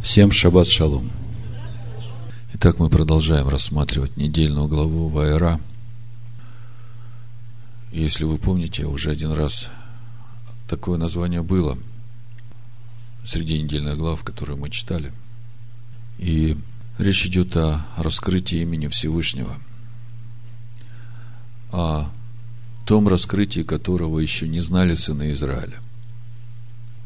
Всем шаббат шалом. Итак, мы продолжаем рассматривать недельную главу Вайра. Если вы помните, уже один раз такое название было среди недельных глав, которые мы читали. И речь идет о раскрытии имени Всевышнего. О том раскрытии, которого еще не знали сыны Израиля.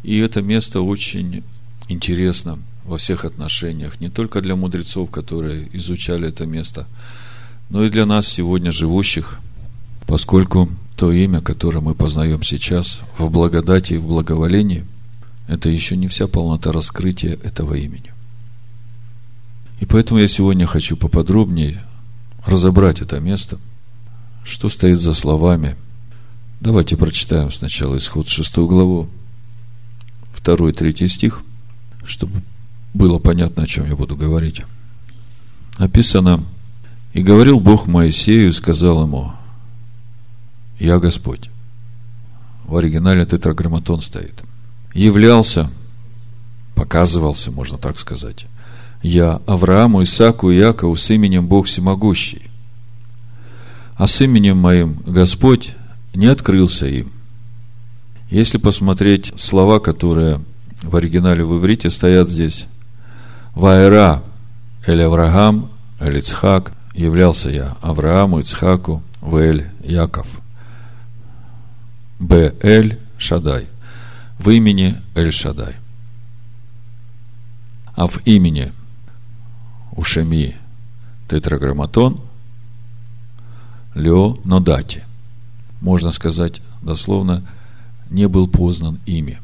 И это место очень интересно – во всех отношениях, не только для мудрецов, которые изучали это место, но и для нас сегодня живущих, поскольку то имя, которое мы познаем сейчас в благодати и в благоволении, это еще не вся полнота раскрытия этого имени. И поэтому я сегодня хочу поподробнее разобрать это место, что стоит за словами. Давайте прочитаем сначала исход 6 главу, 2 и 3 стих, чтобы было понятно, о чем я буду говорить. Написано, и говорил Бог Моисею и сказал ему, я Господь. В оригинале тетраграмматон стоит. Являлся, показывался, можно так сказать. Я Аврааму, Исааку и Якову с именем Бог Всемогущий. А с именем моим Господь не открылся им. Если посмотреть слова, которые в оригинале в иврите стоят здесь, Вайра Эль Авраам, Эль Ицхак, являлся я Аврааму, Ицхаку, Вэль, Яков. Б. Эль Шадай. В имени Эль Шадай. А в имени Ушеми тетраграмматон Лео Нодати. Можно сказать дословно, не был познан ими.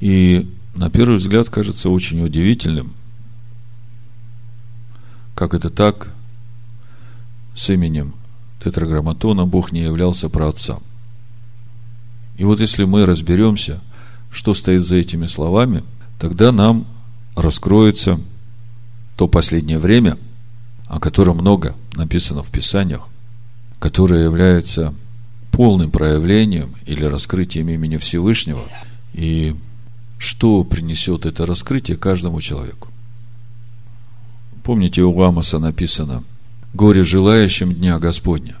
И на первый взгляд кажется очень удивительным, как это так, с именем тетраграмматона Бог не являлся праотцам. И вот если мы разберемся, что стоит за этими словами, тогда нам раскроется то последнее время, о котором много написано в Писаниях, которое является полным проявлением или раскрытием имени Всевышнего. И что принесет это раскрытие каждому человеку. Помните, у Амоса написано «Горе желающим Дня Господня».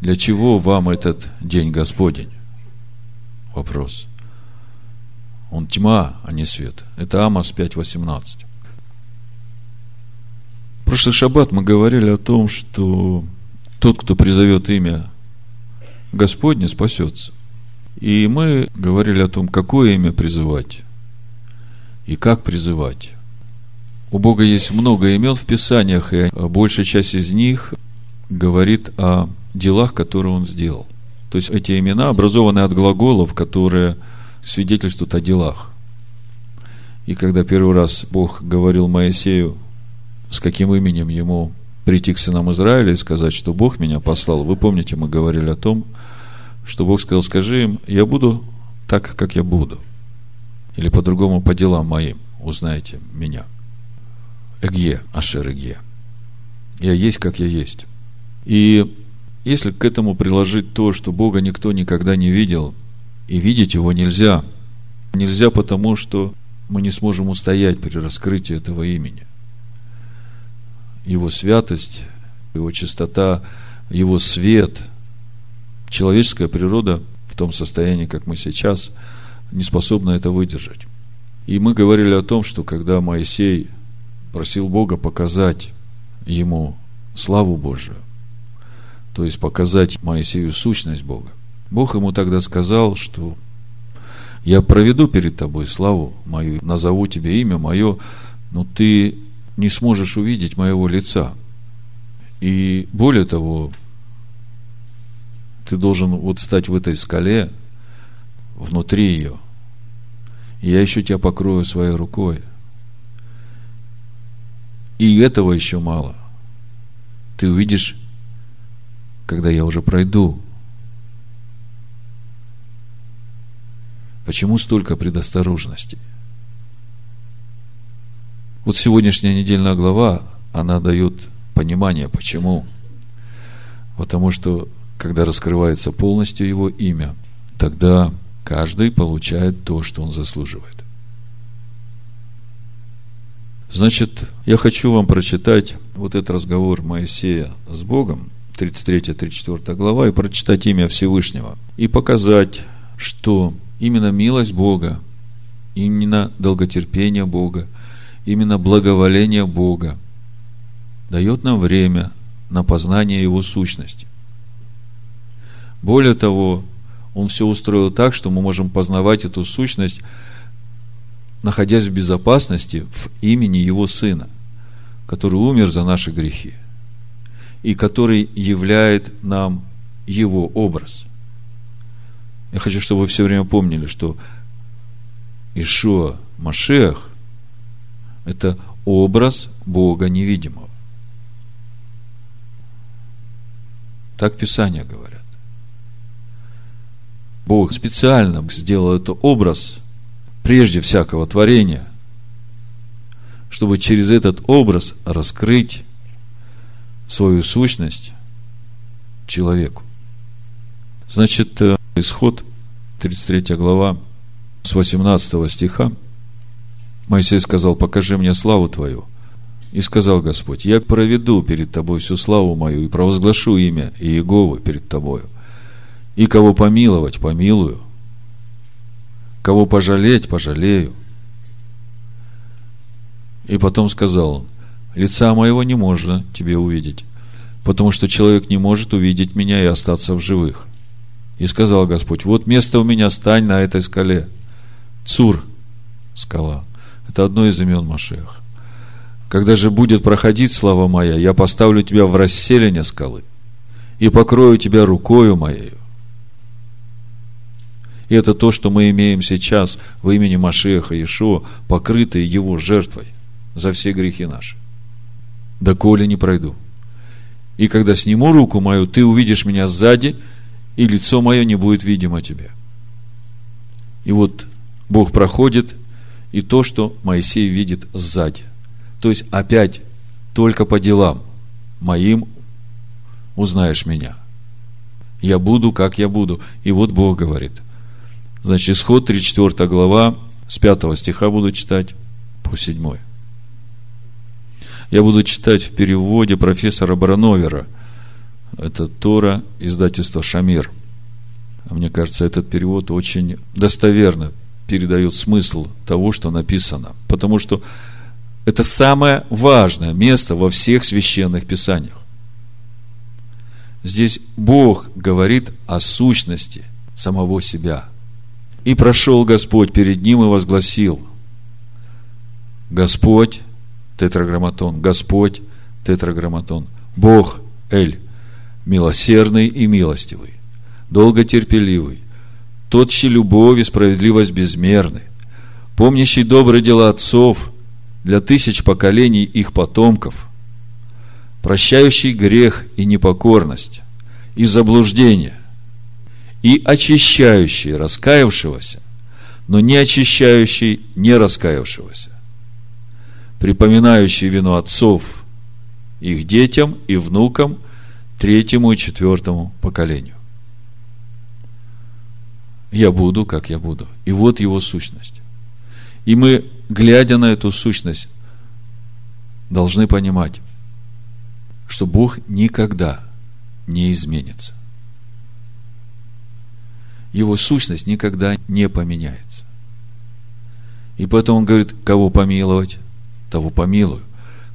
Для чего вам этот День Господень? Вопрос. Он тьма, а не свет. Это Амос 5.18. В прошлый шаббат мы говорили о том, что тот, кто призовет имя Господне, спасется. И мы говорили о том, какое имя призывать и как призывать. У Бога есть много имен в Писаниях, и большая часть из них говорит о делах, которые Он сделал. То есть эти имена образованы от глаголов, которые свидетельствуют о делах. И когда первый раз Бог говорил Моисею, с каким именем ему прийти к сынам Израиля и сказать, что Бог меня послал, вы помните, мы говорили о том, что Бог сказал, скажи им, я буду так, как я буду. Или по-другому, по делам моим узнаете меня. Эгье, Ашер Эгье. Я есть, как я есть. И если к этому приложить то, что Бога никто никогда не видел, и видеть его нельзя, нельзя потому, что мы не сможем устоять при раскрытии этого имени. Его святость, его чистота, его свет – человеческая природа в том состоянии, как мы сейчас, не способна это выдержать. И мы говорили о том, что когда Моисей просил Бога показать ему славу Божию, то есть показать Моисею сущность Бога, Бог ему тогда сказал, что я проведу перед тобой славу мою, назову тебе имя мое, но ты не сможешь увидеть моего лица. И более того, ты должен вот стать в этой скале, внутри ее. И я еще тебя покрою своей рукой. И этого еще мало. Ты увидишь, когда я уже пройду. Почему столько предосторожности? Вот сегодняшняя недельная глава, она дает понимание, почему. Потому что когда раскрывается полностью его имя, тогда каждый получает то, что он заслуживает. Значит, я хочу вам прочитать вот этот разговор Моисея с Богом, 33-34 глава, и прочитать имя Всевышнего. И показать, что именно милость Бога, именно долготерпение Бога, именно благоволение Бога дает нам время на познание Его сущности. Более того, Он все устроил так, что мы можем познавать эту сущность, находясь в безопасности в имени Его Сына, который умер за наши грехи и который являет нам Его образ. Я хочу, чтобы вы все время помнили, что Ишуа Машех – это образ Бога невидимого. Так Писания говорят. Бог специально сделал этот образ прежде всякого творения, чтобы через этот образ раскрыть свою сущность человеку. Значит, э, исход 33 глава с 18 стиха Моисей сказал, покажи мне славу твою. И сказал Господь, я проведу перед тобой всю славу мою и провозглашу имя Иеговы перед тобою. И кого помиловать, помилую. Кого пожалеть, пожалею. И потом сказал он, лица моего не можно тебе увидеть, потому что человек не может увидеть меня и остаться в живых. И сказал Господь, вот место у меня, стань на этой скале. Цур, скала. Это одно из имен Машеха. Когда же будет проходить слава моя, я поставлю тебя в расселение скалы и покрою тебя рукою моею. И это то, что мы имеем сейчас в имени Машеха Иешуа, покрытые его жертвой за все грехи наши. Да коли не пройду. И когда сниму руку мою, ты увидишь меня сзади, и лицо мое не будет видимо тебе. И вот Бог проходит, и то, что Моисей видит сзади. То есть опять только по делам моим узнаешь меня. Я буду, как я буду. И вот Бог говорит. Значит, исход 34 глава, с 5 стиха буду читать по 7. Я буду читать в переводе профессора Барановера. Это Тора, издательство Шамир. А мне кажется, этот перевод очень достоверно передает смысл того, что написано. Потому что это самое важное место во всех священных писаниях. Здесь Бог говорит о сущности самого себя. И прошел Господь перед ним и возгласил, Господь, тетраграмматон, Господь, тетраграмматон, Бог, Эль, милосердный и милостивый, долготерпеливый, тот, чьи любовь и справедливость безмерны, помнящий добрые дела отцов для тысяч поколений их потомков, прощающий грех и непокорность, и заблуждение, и очищающий раскаявшегося, но не очищающий не раскаявшегося, припоминающий вину отцов их детям и внукам третьему и четвертому поколению. Я буду, как я буду. И вот его сущность. И мы, глядя на эту сущность, должны понимать, что Бог никогда не изменится. Его сущность никогда не поменяется. И поэтому он говорит, кого помиловать, того помилую.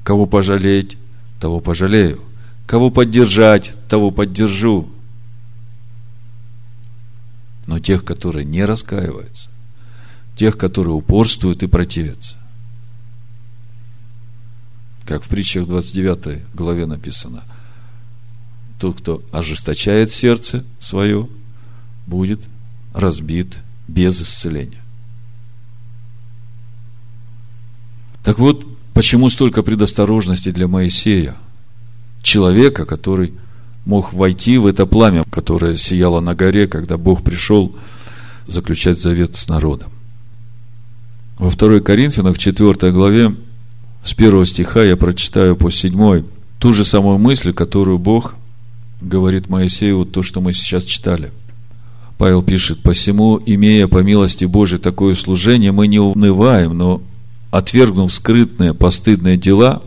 Кого пожалеть, того пожалею. Кого поддержать, того поддержу. Но тех, которые не раскаиваются, тех, которые упорствуют и противятся. Как в притчах 29 главе написано, тот, кто ожесточает сердце свое, будет разбит без исцеления. Так вот, почему столько предосторожности для Моисея, человека, который мог войти в это пламя, которое сияло на горе, когда Бог пришел заключать завет с народом. Во 2 Коринфянах, 4 главе, с 1 стиха я прочитаю по 7, ту же самую мысль, которую Бог говорит Моисею, вот то, что мы сейчас читали. Павел пишет, «Посему, имея по милости Божией такое служение, мы не унываем, но отвергнув скрытные постыдные дела,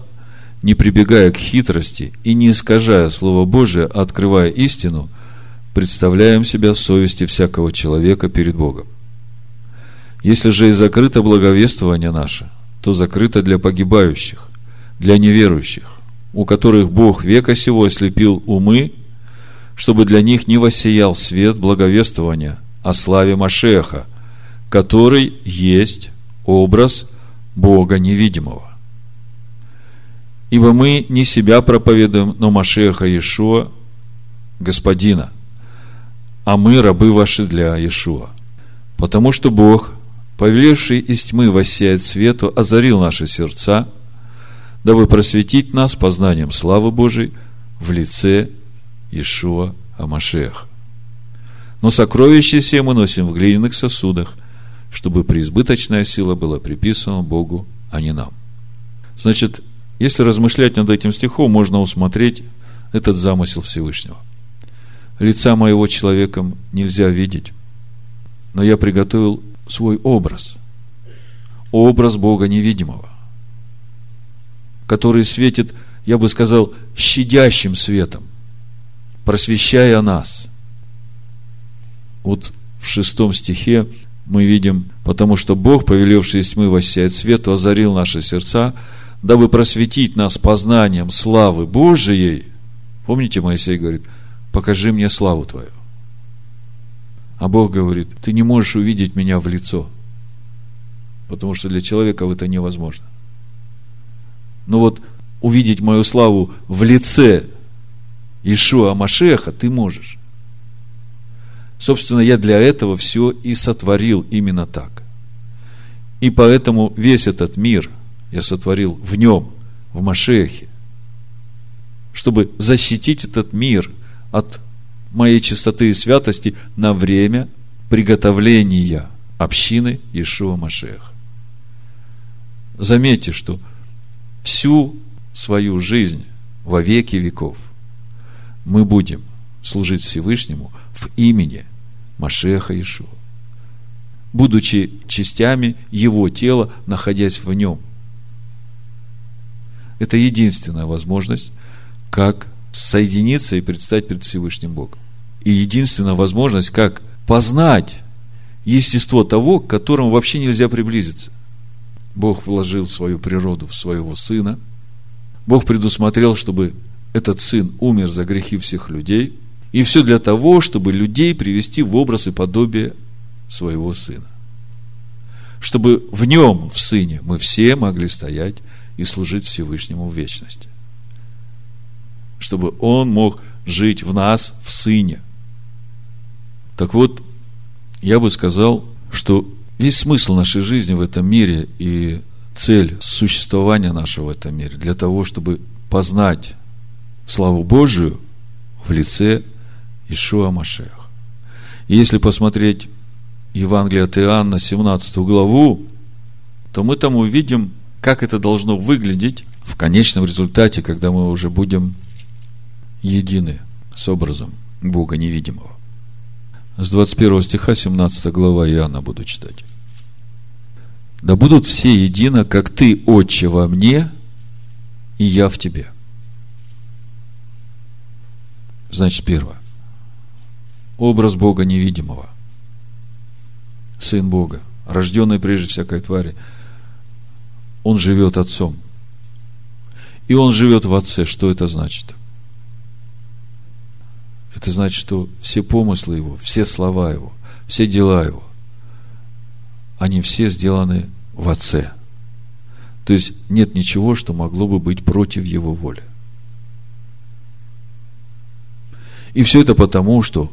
не прибегая к хитрости и не искажая Слово Божие, открывая истину, представляем себя совести всякого человека перед Богом. Если же и закрыто благовествование наше, то закрыто для погибающих, для неверующих, у которых Бог века сего ослепил умы, чтобы для них не воссиял свет благовествования о славе Машеха, который есть образ Бога невидимого. Ибо мы не себя проповедуем, но Машеха Иешуа, Господина, а мы рабы ваши для Иешуа. Потому что Бог, повелевший из тьмы воссеять свету, озарил наши сердца, дабы просветить нас познанием славы Божией в лице Ишуа Амашех. Но сокровища все мы носим в глиняных сосудах, чтобы преизбыточная сила была приписана Богу, а не нам. Значит, если размышлять над этим стихом, можно усмотреть этот замысел Всевышнего. Лица моего человеком нельзя видеть, но я приготовил свой образ, образ Бога невидимого, который светит, я бы сказал, щадящим светом, просвещая нас. Вот в шестом стихе мы видим, потому что Бог, повелевший из тьмы воссеять свету, озарил наши сердца, дабы просветить нас познанием славы Божией. Помните, Моисей говорит, покажи мне славу Твою. А Бог говорит, ты не можешь увидеть меня в лицо, потому что для человека это невозможно. Но вот увидеть мою славу в лице Ишуа Машеха ты можешь. Собственно, я для этого все и сотворил именно так. И поэтому весь этот мир я сотворил в нем, в Машехе, чтобы защитить этот мир от моей чистоты и святости на время приготовления общины Ишуа Машеха. Заметьте, что всю свою жизнь во веки веков мы будем служить Всевышнему в имени Машеха Ишуа, будучи частями Его тела, находясь в Нем. Это единственная возможность, как соединиться и предстать перед Всевышним Богом. И единственная возможность, как познать естество того, к которому вообще нельзя приблизиться. Бог вложил свою природу в своего Сына. Бог предусмотрел, чтобы этот сын умер за грехи всех людей, и все для того, чтобы людей привести в образ и подобие своего сына. Чтобы в нем, в сыне, мы все могли стоять и служить Всевышнему в вечности. Чтобы он мог жить в нас, в сыне. Так вот, я бы сказал, что весь смысл нашей жизни в этом мире и цель существования нашего в этом мире для того, чтобы познать славу Божию в лице Ишуа Машех. И если посмотреть Евангелие от Иоанна, 17 главу, то мы там увидим, как это должно выглядеть в конечном результате, когда мы уже будем едины с образом Бога невидимого. С 21 стиха 17 глава Иоанна буду читать. «Да будут все едино, как Ты, Отче, во мне, и я в Тебе». Значит, первое. Образ Бога невидимого. Сын Бога, рожденный прежде всякой твари. Он живет Отцом. И Он живет в Отце. Что это значит? Это значит, что все помыслы Его, все слова Его, все дела Его, они все сделаны в Отце. То есть нет ничего, что могло бы быть против Его воли. И все это потому, что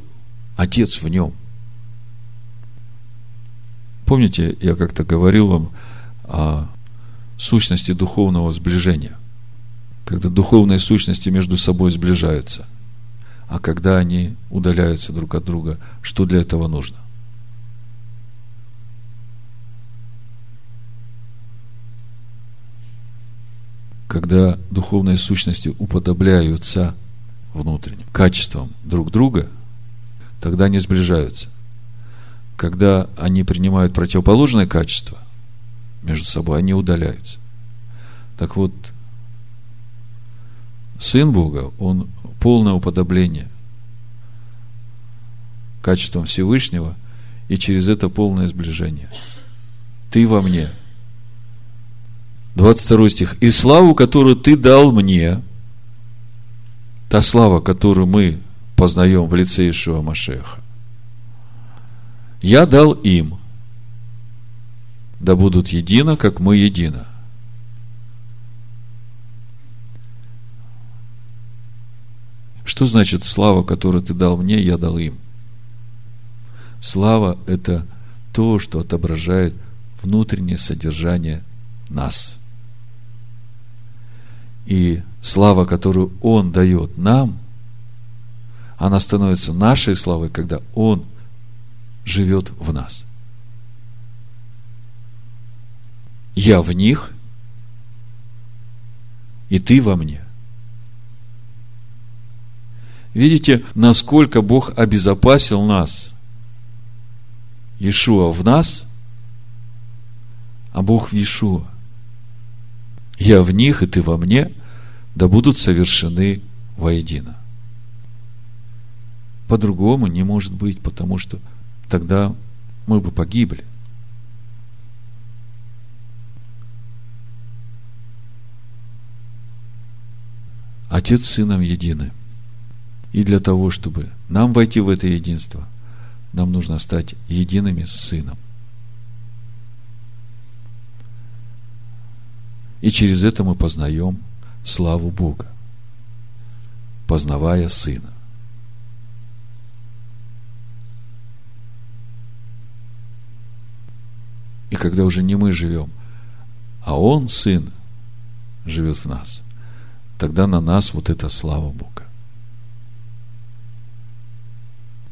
Отец в нем. Помните, я как-то говорил вам о сущности духовного сближения. Когда духовные сущности между собой сближаются. А когда они удаляются друг от друга, что для этого нужно? Когда духовные сущности уподобляются внутренним качествам друг друга, тогда они сближаются. Когда они принимают противоположное качество, между собой, они удаляются. Так вот, Сын Бога, Он полное уподобление качеством Всевышнего, и через это полное сближение. Ты во мне. 22 стих. И славу, которую ты дал мне, та слава, которую мы познаем в лице Ишуа Машеха, я дал им, да будут едино, как мы едино. Что значит слава, которую ты дал мне, я дал им? Слава – это то, что отображает внутреннее содержание нас. И слава, которую Он дает нам, она становится нашей славой, когда Он живет в нас. Я в них, и ты во мне. Видите, насколько Бог обезопасил нас. Иешуа в нас, а Бог в Иешуа. Я в них, и ты во мне, да будут совершены воедино. По-другому не может быть, потому что тогда мы бы погибли. Отец с Сыном едины – и для того, чтобы нам войти в это единство, нам нужно стать едиными с Сыном. И через это мы познаем славу Бога, познавая Сына. И когда уже не мы живем, а Он, Сын, живет в нас, тогда на нас вот эта слава Бога.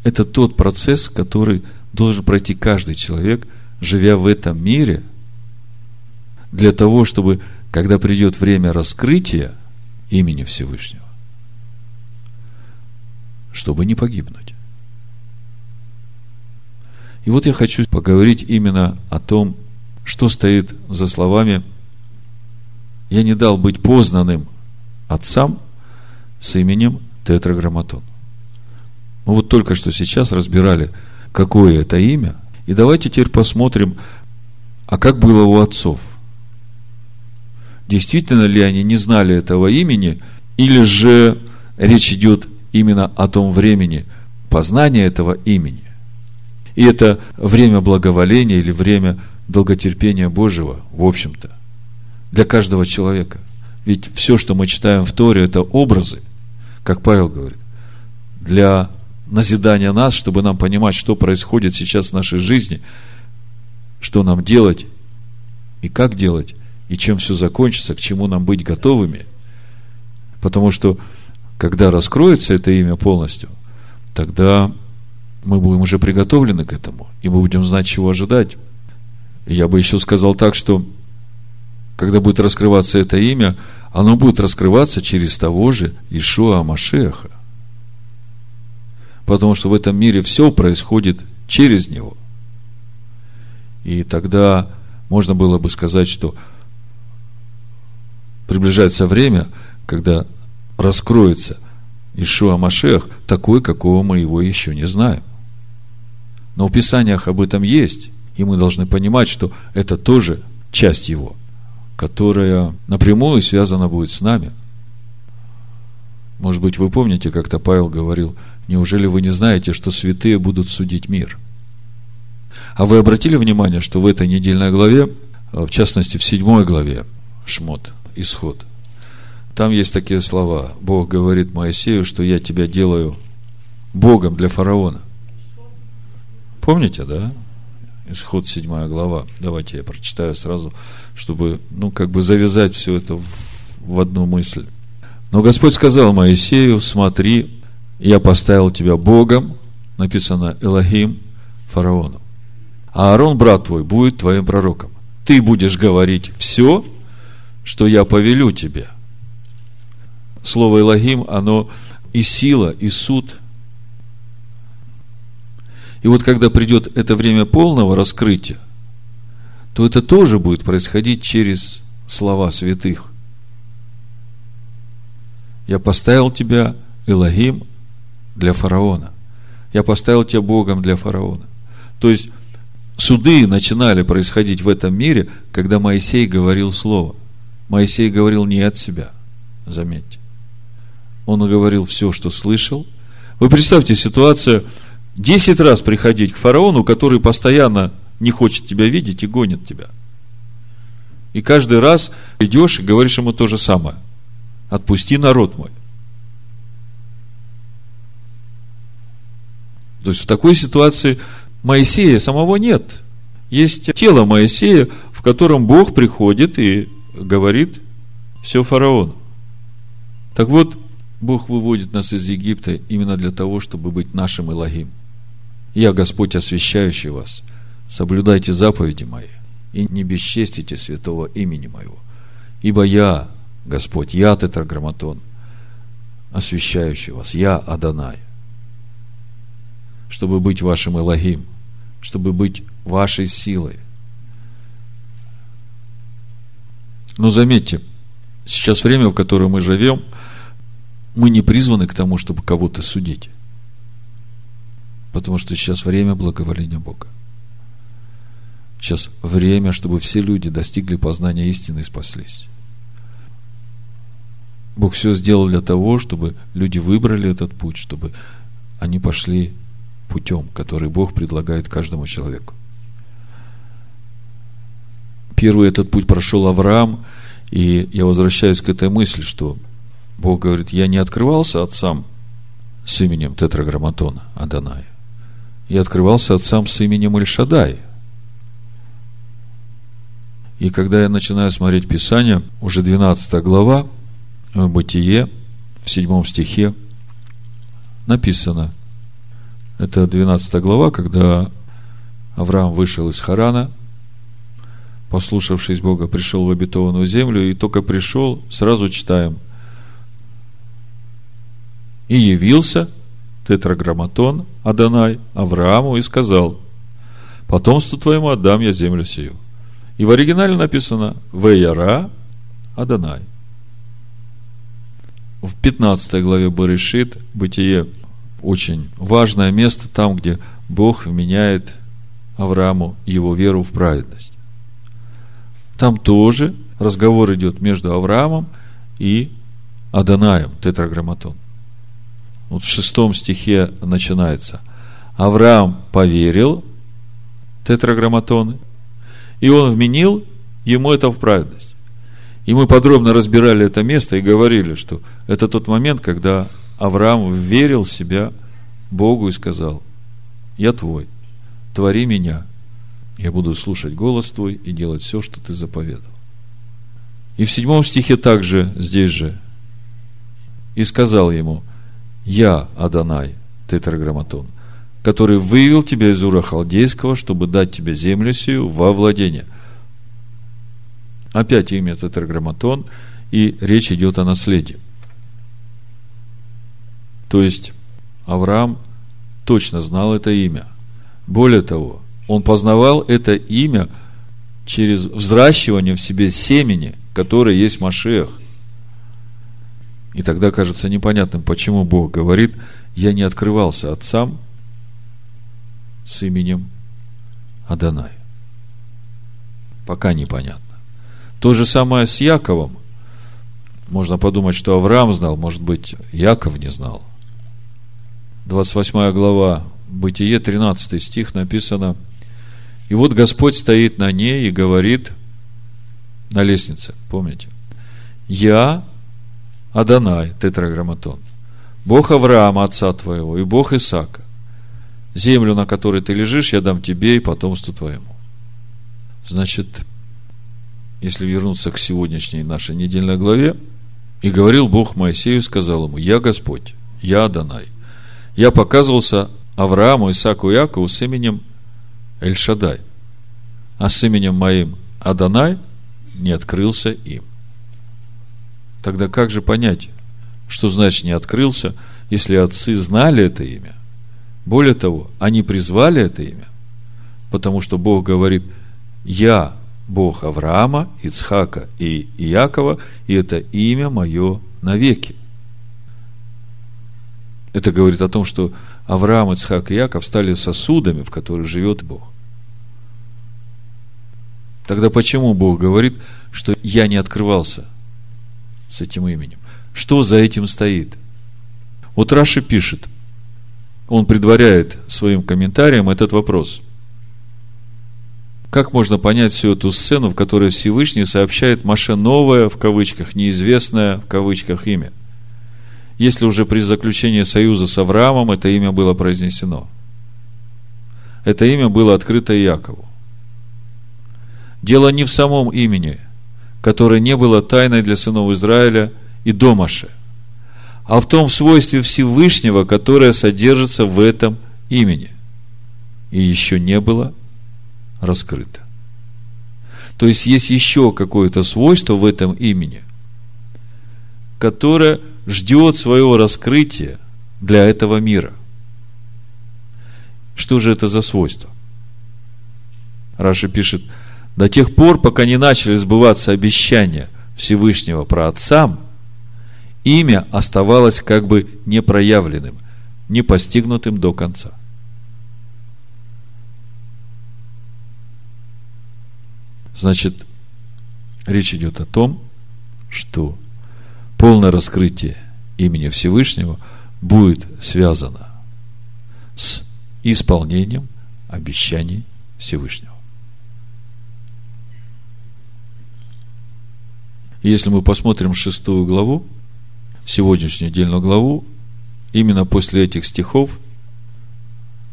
Это тот процесс, который должен пройти каждый человек, живя в этом мире, для того, чтобы, когда придет время раскрытия имени Всевышнего, чтобы не погибнуть. И вот я хочу поговорить именно о том, что стоит за словами «Я не дал быть познанным отцам с именем Тетраграмматон». Мы вот только что сейчас разбирали, какое это имя. И давайте теперь посмотрим, а как было у отцов. Действительно ли они не знали этого имени, или же речь идет именно о том времени познания этого имени. И это время благоволения или время долготерпения Божьего, в общем-то, для каждого человека. Ведь все, что мы читаем в Торе, это образы, как Павел говорит, для назидание нас, чтобы нам понимать, что происходит сейчас в нашей жизни, что нам делать и как делать, и чем все закончится, к чему нам быть готовыми. Потому что, когда раскроется это имя полностью, тогда мы будем уже приготовлены к этому, и мы будем знать, чего ожидать. я бы еще сказал так, что когда будет раскрываться это имя, оно будет раскрываться через того же Ишуа Машеха потому что в этом мире все происходит через него. И тогда можно было бы сказать, что приближается время, когда раскроется Ишуа Машех такой, какого мы его еще не знаем. Но в Писаниях об этом есть, и мы должны понимать, что это тоже часть его, которая напрямую связана будет с нами. Может быть, вы помните, как-то Павел говорил – Неужели вы не знаете, что святые будут судить мир? А вы обратили внимание, что в этой недельной главе, в частности в седьмой главе, Шмот, Исход, там есть такие слова. Бог говорит Моисею, что я тебя делаю Богом для фараона. Помните, да? Исход седьмая глава. Давайте я прочитаю сразу, чтобы, ну, как бы завязать все это в, в одну мысль. Но Господь сказал Моисею, смотри, я поставил тебя Богом, написано Элохим, фараону. А Аарон, брат твой, будет твоим пророком. Ты будешь говорить все, что я повелю тебе. Слово Элохим, оно и сила, и суд. И вот когда придет это время полного раскрытия, то это тоже будет происходить через слова святых. Я поставил тебя, Элогим, для фараона. Я поставил тебя Богом для фараона. То есть, суды начинали происходить в этом мире, когда Моисей говорил слово. Моисей говорил не от себя, заметьте. Он говорил все, что слышал. Вы представьте ситуацию, десять раз приходить к фараону, который постоянно не хочет тебя видеть и гонит тебя. И каждый раз идешь и говоришь ему то же самое. Отпусти народ мой. То есть в такой ситуации Моисея самого нет. Есть тело Моисея, в котором Бог приходит и говорит все фараону. Так вот, Бог выводит нас из Египта именно для того, чтобы быть нашим Илогим. Я, Господь, освящающий вас. Соблюдайте заповеди мои и не бесчестите святого имени моего. Ибо я, Господь, я тетраграмматон, освящающий вас, я Адонай чтобы быть вашим Элогим, чтобы быть вашей силой. Но заметьте, сейчас время, в котором мы живем, мы не призваны к тому, чтобы кого-то судить. Потому что сейчас время благоволения Бога. Сейчас время, чтобы все люди достигли познания истины и спаслись. Бог все сделал для того, чтобы люди выбрали этот путь, чтобы они пошли путем, который Бог предлагает каждому человеку. Первый этот путь прошел Авраам, и я возвращаюсь к этой мысли, что Бог говорит, я не открывался отцам с именем Тетраграмматона Аданая. Я открывался отцам с именем Ильшадай. И когда я начинаю смотреть Писание, уже 12 глава, Бытие, в 7 стихе, написано – это 12 глава, когда Авраам вышел из Харана, послушавшись Бога, пришел в обетованную землю, и только пришел, сразу читаем, и явился тетраграмматон Адонай Аврааму и сказал, потомству твоему отдам я землю сию. И в оригинале написано Веяра Адонай. В 15 главе Барышит, Бытие очень важное место там, где Бог вменяет Аврааму его веру в праведность. Там тоже разговор идет между Авраамом и Аданаем, тетраграмматон. Вот в шестом стихе начинается. Авраам поверил, тетраграмматон, и он вменил ему это в праведность. И мы подробно разбирали это место и говорили, что это тот момент, когда Авраам верил себя Богу и сказал, я твой, твори меня, я буду слушать голос твой и делать все, что ты заповедал. И в седьмом стихе также, здесь же, и сказал ему, я, Адонай, тетраграмматон, который вывел тебя из Ура Халдейского, чтобы дать тебе землю сию во владение. Опять имя тетраграмматон, и речь идет о наследии. То есть Авраам точно знал это имя. Более того, он познавал это имя через взращивание в себе семени, которое есть Машех. И тогда кажется непонятным, почему Бог говорит, я не открывался отцам с именем Адонай. Пока непонятно. То же самое с Яковом. Можно подумать, что Авраам знал, может быть, Яков не знал – 28 глава Бытие, 13 стих написано, и вот Господь стоит на ней и говорит на лестнице, помните, я Адонай, тетраграмматон, Бог Авраама, отца твоего, и Бог Исаака. Землю, на которой ты лежишь, я дам тебе и потомству твоему. Значит, если вернуться к сегодняшней нашей недельной главе, и говорил Бог Моисею, сказал ему, я Господь, я Адонай я показывался Аврааму, Исааку и Якову с именем Эльшадай, а с именем моим Адонай не открылся им. Тогда как же понять, что значит не открылся, если отцы знали это имя? Более того, они призвали это имя, потому что Бог говорит, я Бог Авраама, Ицхака и Иакова, и это имя мое навеки. Это говорит о том, что Авраам, Ицхак и Яков стали сосудами, в которых живет Бог. Тогда почему Бог говорит, что я не открывался с этим именем? Что за этим стоит? Вот Раши пишет, он предваряет своим комментарием этот вопрос. Как можно понять всю эту сцену, в которой Всевышний сообщает Маше новое, в кавычках, неизвестное, в кавычках, имя – если уже при заключении союза с Авраамом это имя было произнесено. Это имя было открыто Якову. Дело не в самом имени, которое не было тайной для сынов Израиля и Домаше, а в том свойстве Всевышнего, которое содержится в этом имени и еще не было раскрыто. То есть есть еще какое-то свойство в этом имени, которое – ждет своего раскрытия для этого мира. Что же это за свойство? Раша пишет, до тех пор, пока не начали сбываться обещания Всевышнего про отцам, имя оставалось как бы непроявленным, не постигнутым до конца. Значит, речь идет о том, что полное раскрытие имени Всевышнего будет связано с исполнением обещаний Всевышнего. Если мы посмотрим шестую главу, сегодняшнюю недельную главу, именно после этих стихов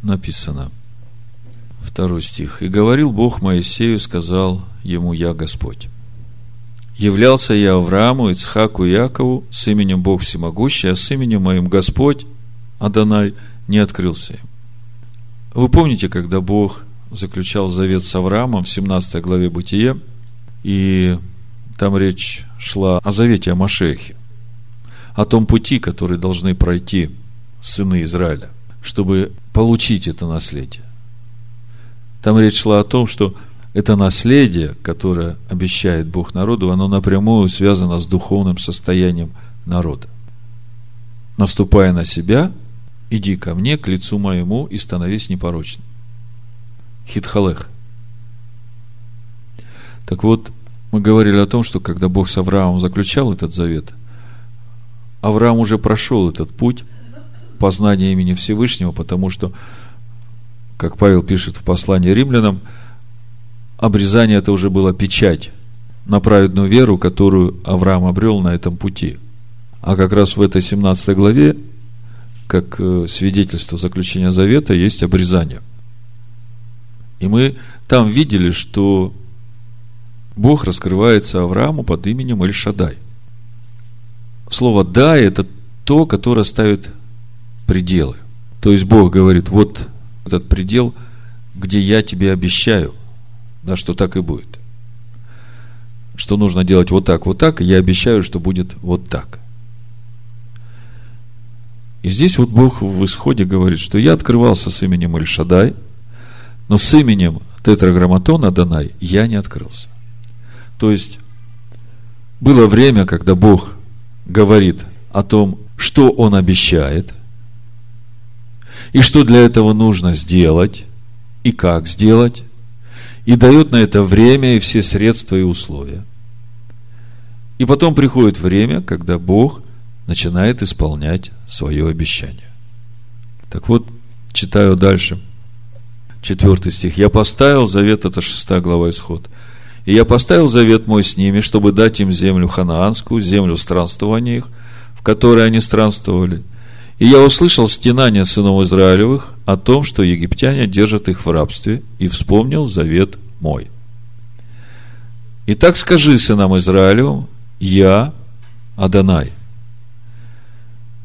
написано, второй стих, «И говорил Бог Моисею, сказал ему, Я Господь» являлся я Аврааму, Ицхаку и Якову с именем Бог Всемогущий, а с именем моим Господь, Адонай, не открылся им. Вы помните, когда Бог заключал завет с Авраамом в 17 главе Бытия, и там речь шла о завете о Машехе, о том пути, который должны пройти сыны Израиля, чтобы получить это наследие. Там речь шла о том, что – это наследие, которое обещает Бог народу, оно напрямую связано с духовным состоянием народа. Наступая на себя, иди ко мне, к лицу моему, и становись непорочным. Хитхалех. Так вот, мы говорили о том, что когда Бог с Авраамом заключал этот завет, Авраам уже прошел этот путь познания имени Всевышнего, потому что, как Павел пишет в послании римлянам, обрезание это уже была печать на праведную веру, которую Авраам обрел на этом пути. А как раз в этой 17 главе, как э, свидетельство заключения завета, есть обрезание. И мы там видели, что Бог раскрывается Аврааму под именем Эльшадай. Слово «дай» – это то, которое ставит пределы. То есть Бог говорит, вот этот предел, где я тебе обещаю да, что так и будет. Что нужно делать вот так, вот так, и я обещаю, что будет вот так. И здесь вот Бог в исходе говорит, что я открывался с именем Ильшадай, но с именем Тетраграмматона Данай я не открылся. То есть, было время, когда Бог говорит о том, что Он обещает, и что для этого нужно сделать, и как сделать, и дает на это время и все средства и условия. И потом приходит время, когда Бог начинает исполнять свое обещание. Так вот, читаю дальше. Четвертый стих. «Я поставил завет», это шестая глава Исход. «И я поставил завет мой с ними, чтобы дать им землю ханаанскую, землю странствования их, в которой они странствовали, и я услышал стенание сынов Израилевых о том, что египтяне держат их в рабстве, и вспомнил завет мой. Итак, скажи сынам Израилевым, я Адонай,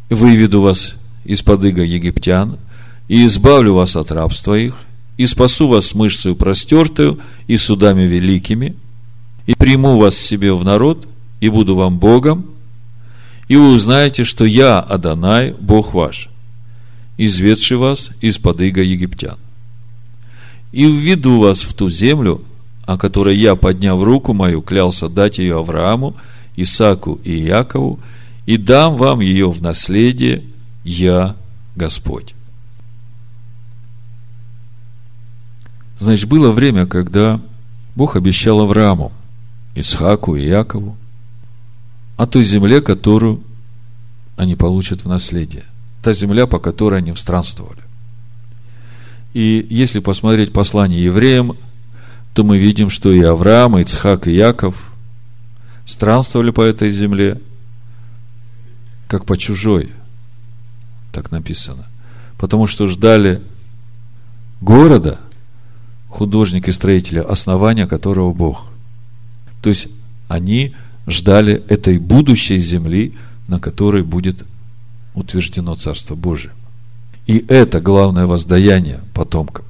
выведу вас из-под иго египтян, и избавлю вас от рабства их, и спасу вас мышцей простертую и судами великими, и приму вас себе в народ, и буду вам Богом, и вы узнаете, что я, Адонай, Бог ваш, изведший вас из-под иго египтян. И введу вас в ту землю, о которой я, подняв руку мою, клялся дать ее Аврааму, Исаку и Якову, и дам вам ее в наследие, я Господь. Значит, было время, когда Бог обещал Аврааму, Исхаку и Якову о той земле, которую они получат в наследие. Та земля, по которой они странствовали. И если посмотреть послание евреям, то мы видим, что и Авраам, и Ицхак, и Яков странствовали по этой земле, как по чужой. Так написано. Потому что ждали города, художник и строителя, основания которого Бог. То есть они ждали этой будущей земли, на которой будет утверждено Царство Божие. И это главное воздаяние потомкам.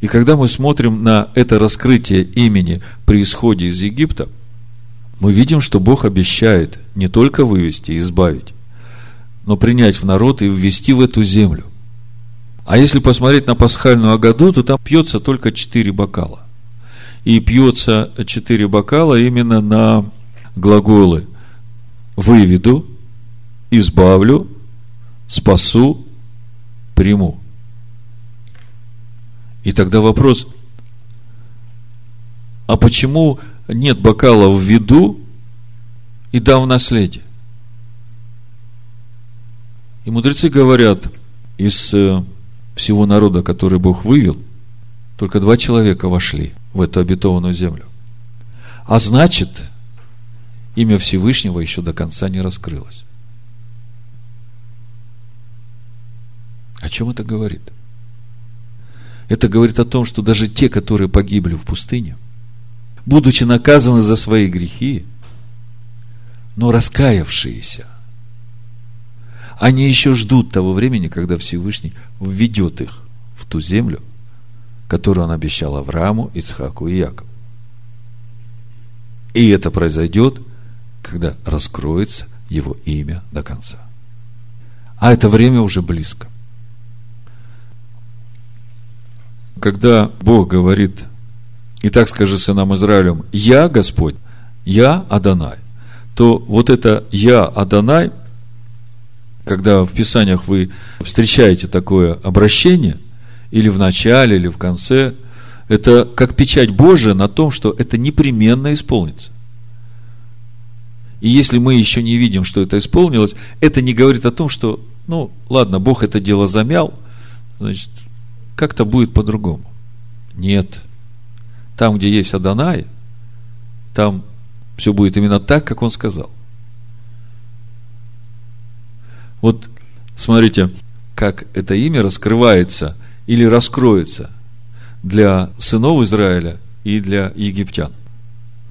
И когда мы смотрим на это раскрытие имени при исходе из Египта, мы видим, что Бог обещает не только вывести и избавить, но принять в народ и ввести в эту землю. А если посмотреть на пасхальную Агаду, то там пьется только четыре бокала. И пьется четыре бокала именно на глаголы «выведу», «избавлю», «спасу», «приму». И тогда вопрос, а почему нет бокала в виду и дам в наследие? И мудрецы говорят, из э, всего народа, который Бог вывел, только два человека вошли в эту обетованную землю. А значит, имя Всевышнего еще до конца не раскрылось. О чем это говорит? Это говорит о том, что даже те, которые погибли в пустыне, будучи наказаны за свои грехи, но раскаявшиеся, они еще ждут того времени, когда Всевышний введет их в ту землю, которую он обещал Аврааму, Ицхаку и Якову. И это произойдет, когда раскроется его имя до конца. А это время уже близко. когда Бог говорит, и так скажи сынам Израилем, я Господь, я Адонай, то вот это я Адонай, когда в Писаниях вы встречаете такое обращение, или в начале, или в конце, это как печать Божия на том, что это непременно исполнится. И если мы еще не видим, что это исполнилось, это не говорит о том, что, ну, ладно, Бог это дело замял, значит, как-то будет по-другому. Нет. Там, где есть Адонай, там все будет именно так, как он сказал. Вот смотрите, как это имя раскрывается или раскроется для сынов Израиля и для египтян.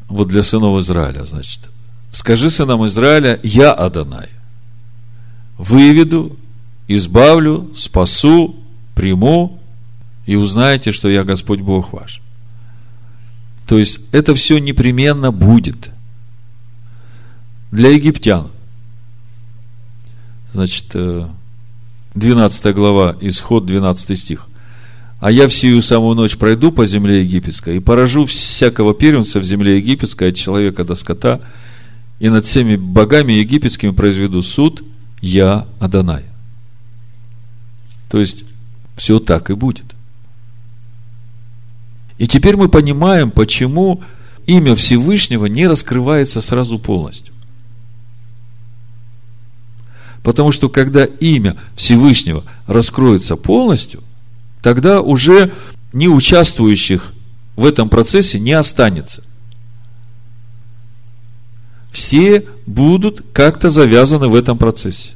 Вот для сынов Израиля, значит. Скажи сынам Израиля, я Адонай. Выведу, избавлю, спасу, приму, и узнаете, что я Господь Бог ваш. То есть это все непременно будет. Для египтян. Значит, 12 э, глава, исход 12 стих. А я всю самую ночь пройду по земле египетской и поражу всякого первенца в земле египетской от человека до скота, и над всеми богами египетскими произведу суд, я Адонай. То есть, все так и будет. И теперь мы понимаем, почему имя Всевышнего не раскрывается сразу полностью. Потому что когда имя Всевышнего раскроется полностью, тогда уже не участвующих в этом процессе не останется. Все будут как-то завязаны в этом процессе.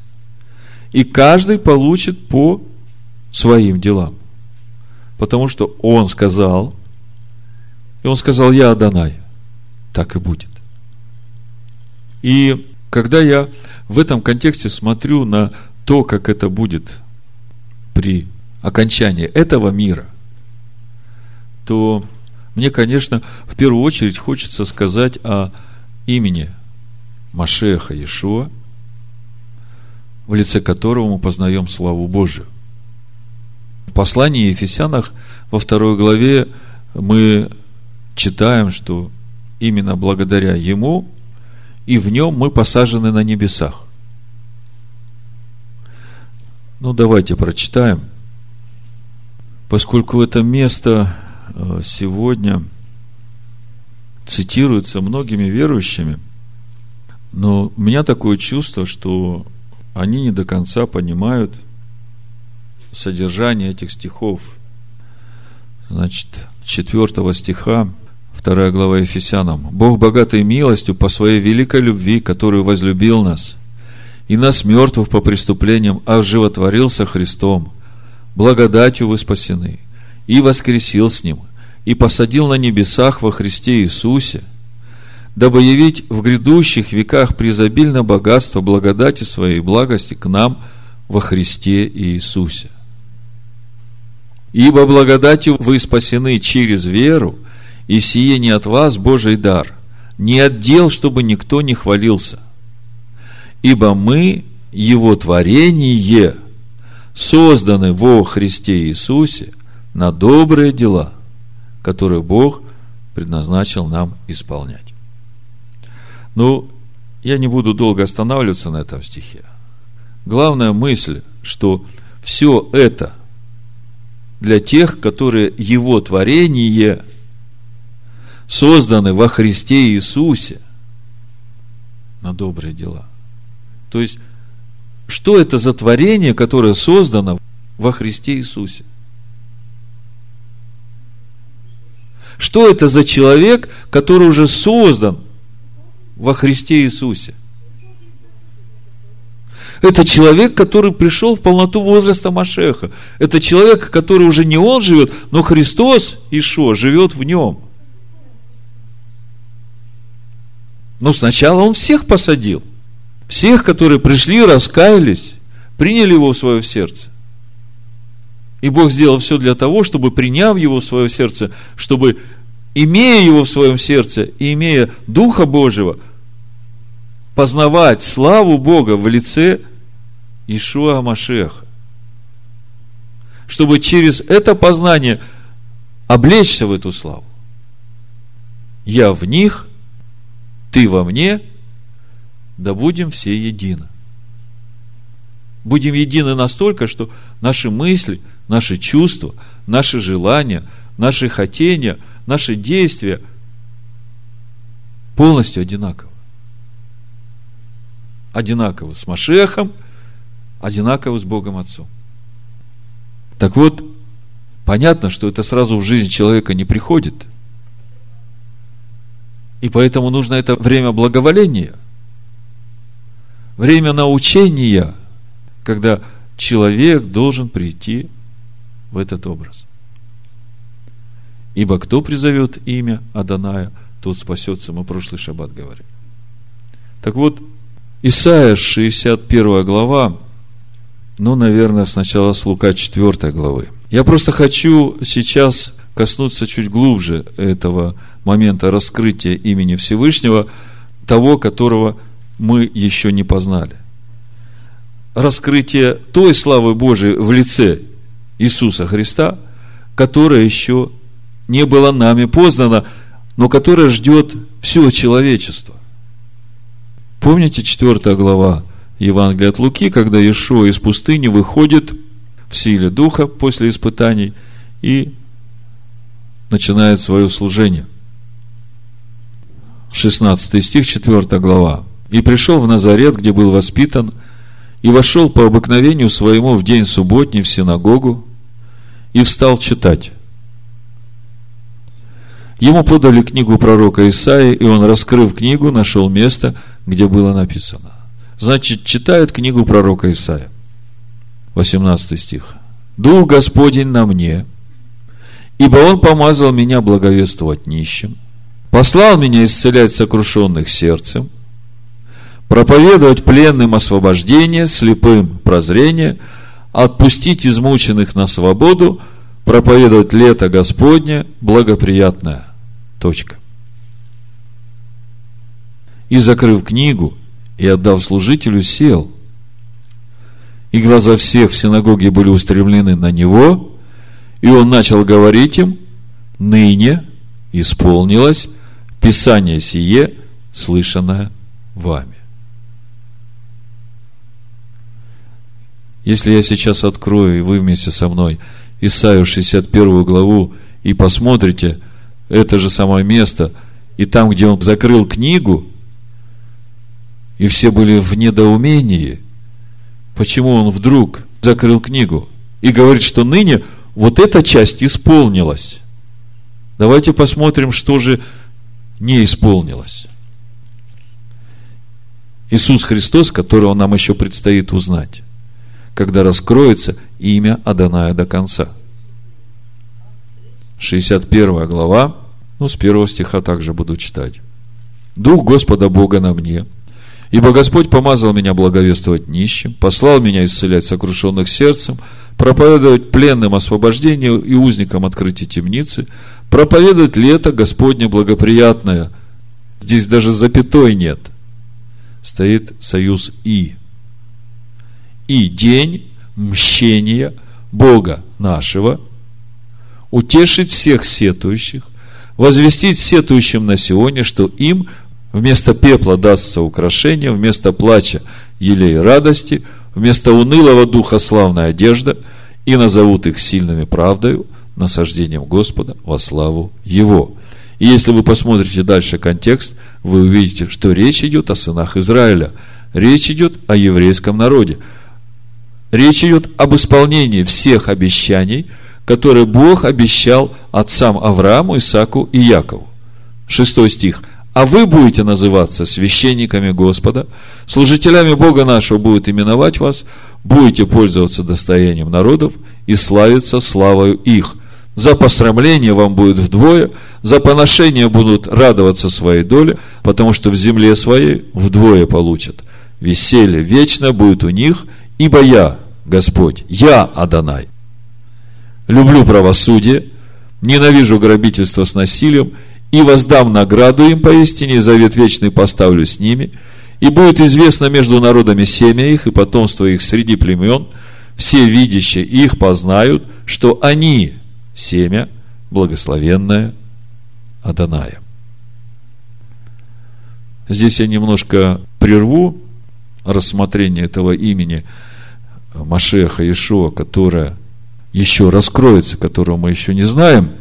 И каждый получит по своим делам. Потому что он сказал, и он сказал, я Адонай. Так и будет. И когда я в этом контексте смотрю на то, как это будет при окончании этого мира, то мне, конечно, в первую очередь хочется сказать о имени Машеха Иешуа, в лице которого мы познаем славу Божию. В послании Ефесянах во второй главе мы читаем, что именно благодаря Ему и в Нем мы посажены на небесах. Ну, давайте прочитаем. Поскольку это место э, сегодня цитируется многими верующими, но у меня такое чувство, что они не до конца понимают содержание этих стихов. Значит, 4 стиха, 2 глава Ефесянам. «Бог богатой милостью по своей великой любви, которую возлюбил нас, и нас мертвых по преступлениям оживотворился Христом, благодатью вы спасены, и воскресил с Ним, и посадил на небесах во Христе Иисусе, дабы явить в грядущих веках призабильно богатство благодати своей благости к нам во Христе Иисусе. Ибо благодатью вы спасены через веру, и сие не от вас Божий дар, не от дел, чтобы никто не хвалился. Ибо мы, Его творение, созданы во Христе Иисусе на добрые дела, которые Бог предназначил нам исполнять. Ну, я не буду долго останавливаться на этом стихе. Главная мысль, что все это для тех, которые Его творение созданы во Христе Иисусе на добрые дела. То есть, что это за творение, которое создано во Христе Иисусе? Что это за человек, который уже создан во Христе Иисусе? Это человек, который пришел в полноту возраста Машеха. Это человек, который уже не он живет, но Христос, Ишо, живет в нем. Но сначала он всех посадил. Всех, которые пришли, раскаялись, приняли его в свое сердце. И Бог сделал все для того, чтобы, приняв его в свое сердце, чтобы, имея его в своем сердце и имея Духа Божьего, познавать славу Бога в лице Ишуа Машеха. Чтобы через это познание облечься в эту славу. Я в них, ты во мне, да будем все едины. Будем едины настолько, что наши мысли, наши чувства, наши желания, наши хотения, наши действия полностью одинаковы. Одинаковы с Машехом – одинаковы с Богом Отцом. Так вот, понятно, что это сразу в жизнь человека не приходит. И поэтому нужно это время благоволения, время научения, когда человек должен прийти в этот образ. Ибо кто призовет имя Аданая, тот спасется. Мы прошлый шаббат говорили. Так вот, Исайя, 61 глава, ну, наверное, сначала с Лука 4 главы. Я просто хочу сейчас коснуться чуть глубже этого момента раскрытия имени Всевышнего, того, которого мы еще не познали. Раскрытие той славы Божией в лице Иисуса Христа, которая еще не была нами познана, но которая ждет все человечество. Помните 4 глава Евангелие от Луки, когда Иешуа из пустыни выходит в силе Духа после испытаний и начинает свое служение. 16 стих, 4 глава. «И пришел в Назарет, где был воспитан, и вошел по обыкновению своему в день субботний в синагогу, и встал читать. Ему подали книгу пророка Исаии, и он, раскрыв книгу, нашел место, где было написано – Значит, читают книгу пророка Исаия. 18 стих. «Дух Господень на мне, ибо Он помазал меня благовествовать нищим, послал меня исцелять сокрушенных сердцем, проповедовать пленным освобождение, слепым прозрение, отпустить измученных на свободу, проповедовать лето Господне благоприятное. Точка. И закрыв книгу, и, отдав служителю, сел. И глаза всех в синагоге были устремлены на него, и он начал говорить им, ныне исполнилось Писание сие, слышанное вами. Если я сейчас открою, и вы вместе со мной, Исаию 61 главу, и посмотрите это же самое место, и там, где он закрыл книгу, и все были в недоумении, почему он вдруг закрыл книгу и говорит, что ныне вот эта часть исполнилась. Давайте посмотрим, что же не исполнилось. Иисус Христос, которого нам еще предстоит узнать когда раскроется имя Аданая до конца. 61 глава, ну, с первого стиха также буду читать. «Дух Господа Бога на мне, ибо Господь помазал меня благовествовать нищим, послал меня исцелять сокрушенных сердцем, проповедовать пленным освобождение и узникам открытие темницы, проповедовать лето Господне благоприятное». Здесь даже запятой нет. Стоит союз «и» и день мщения Бога нашего, утешить всех сетующих, возвестить сетующим на сегодня, что им вместо пепла дастся украшение, вместо плача елей радости, вместо унылого духа славная одежда, и назовут их сильными правдою, насаждением Господа во славу Его. И если вы посмотрите дальше контекст, вы увидите, что речь идет о сынах Израиля. Речь идет о еврейском народе. Речь идет об исполнении всех обещаний, которые Бог обещал отцам Аврааму, Исаку и Якову. Шестой стих. А вы будете называться священниками Господа, служителями Бога нашего будет именовать вас, будете пользоваться достоянием народов и славиться славою их. За посрамление вам будет вдвое, за поношение будут радоваться своей доле, потому что в земле своей вдвое получат. Веселье вечно будет у них, ибо я, Господь, я Адонай. Люблю правосудие, ненавижу грабительство с насилием, и воздам награду им поистине, и завет вечный поставлю с ними, и будет известно между народами семя их и потомство их среди племен, все видящие их познают, что они семя благословенное Адоная. Здесь я немножко прерву рассмотрение этого имени – Машеха Ишуа, которая еще раскроется, которого мы еще не знаем.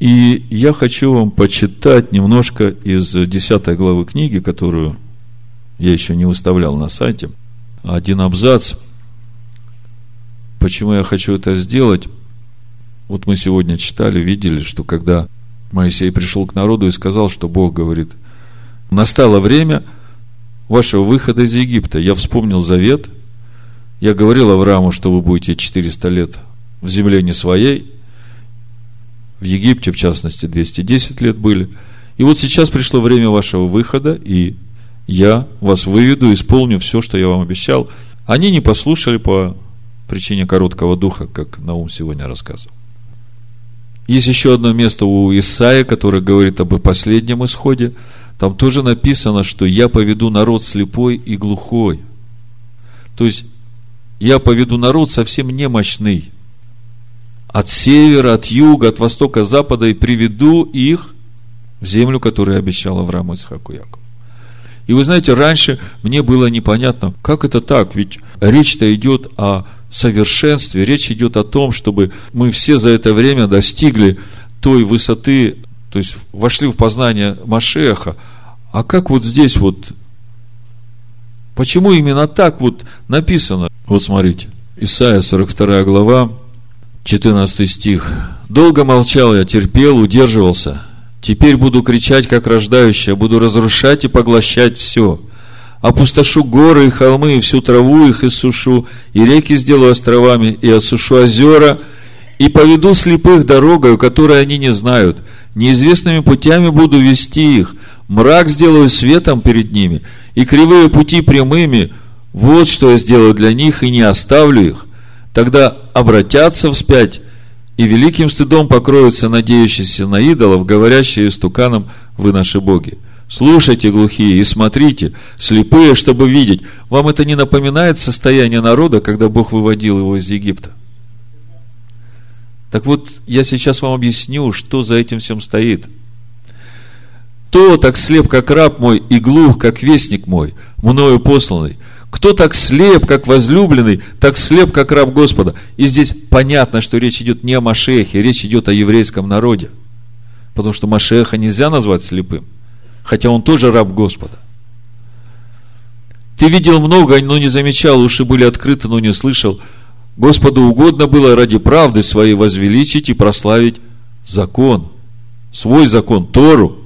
И я хочу вам почитать немножко из 10 главы книги, которую я еще не выставлял на сайте. Один абзац. Почему я хочу это сделать? Вот мы сегодня читали, видели, что когда Моисей пришел к народу и сказал, что Бог говорит, настало время вашего выхода из Египта. Я вспомнил завет – я говорил Аврааму, что вы будете 400 лет в земле не своей. В Египте, в частности, 210 лет были. И вот сейчас пришло время вашего выхода, и я вас выведу, исполню все, что я вам обещал. Они не послушали по причине короткого духа, как Наум сегодня рассказывал. Есть еще одно место у Исаия, которое говорит об последнем исходе. Там тоже написано, что я поведу народ слепой и глухой. То есть я поведу народ совсем немощный. От севера, от юга, от востока, запада, и приведу их в землю, которую обещал Аврааму Исхаку Якову. И вы знаете, раньше мне было непонятно, как это так, ведь речь-то идет о совершенстве, речь идет о том, чтобы мы все за это время достигли той высоты, то есть вошли в познание Машеха. А как вот здесь вот, почему именно так вот написано? Вот смотрите, Исайя 42 глава, 14 стих. «Долго молчал я, терпел, удерживался. Теперь буду кричать, как рождающая, буду разрушать и поглощать все. Опустошу горы и холмы, и всю траву их иссушу, и реки сделаю островами, и осушу озера, и поведу слепых дорогою, которой они не знают. Неизвестными путями буду вести их. Мрак сделаю светом перед ними, и кривые пути прямыми – вот что я сделаю для них и не оставлю их. Тогда обратятся вспять и великим стыдом покроются надеющиеся на идолов, говорящие истуканом «Вы наши боги». Слушайте, глухие, и смотрите, слепые, чтобы видеть. Вам это не напоминает состояние народа, когда Бог выводил его из Египта? Так вот, я сейчас вам объясню, что за этим всем стоит. Кто так слеп, как раб мой, и глух, как вестник мой, мною посланный? Кто так слеп, как возлюбленный, так слеп, как раб Господа? И здесь понятно, что речь идет не о Машехе, речь идет о еврейском народе. Потому что Машеха нельзя назвать слепым, хотя он тоже раб Господа. Ты видел много, но не замечал, уши были открыты, но не слышал. Господу угодно было ради правды своей возвеличить и прославить закон, свой закон, Тору.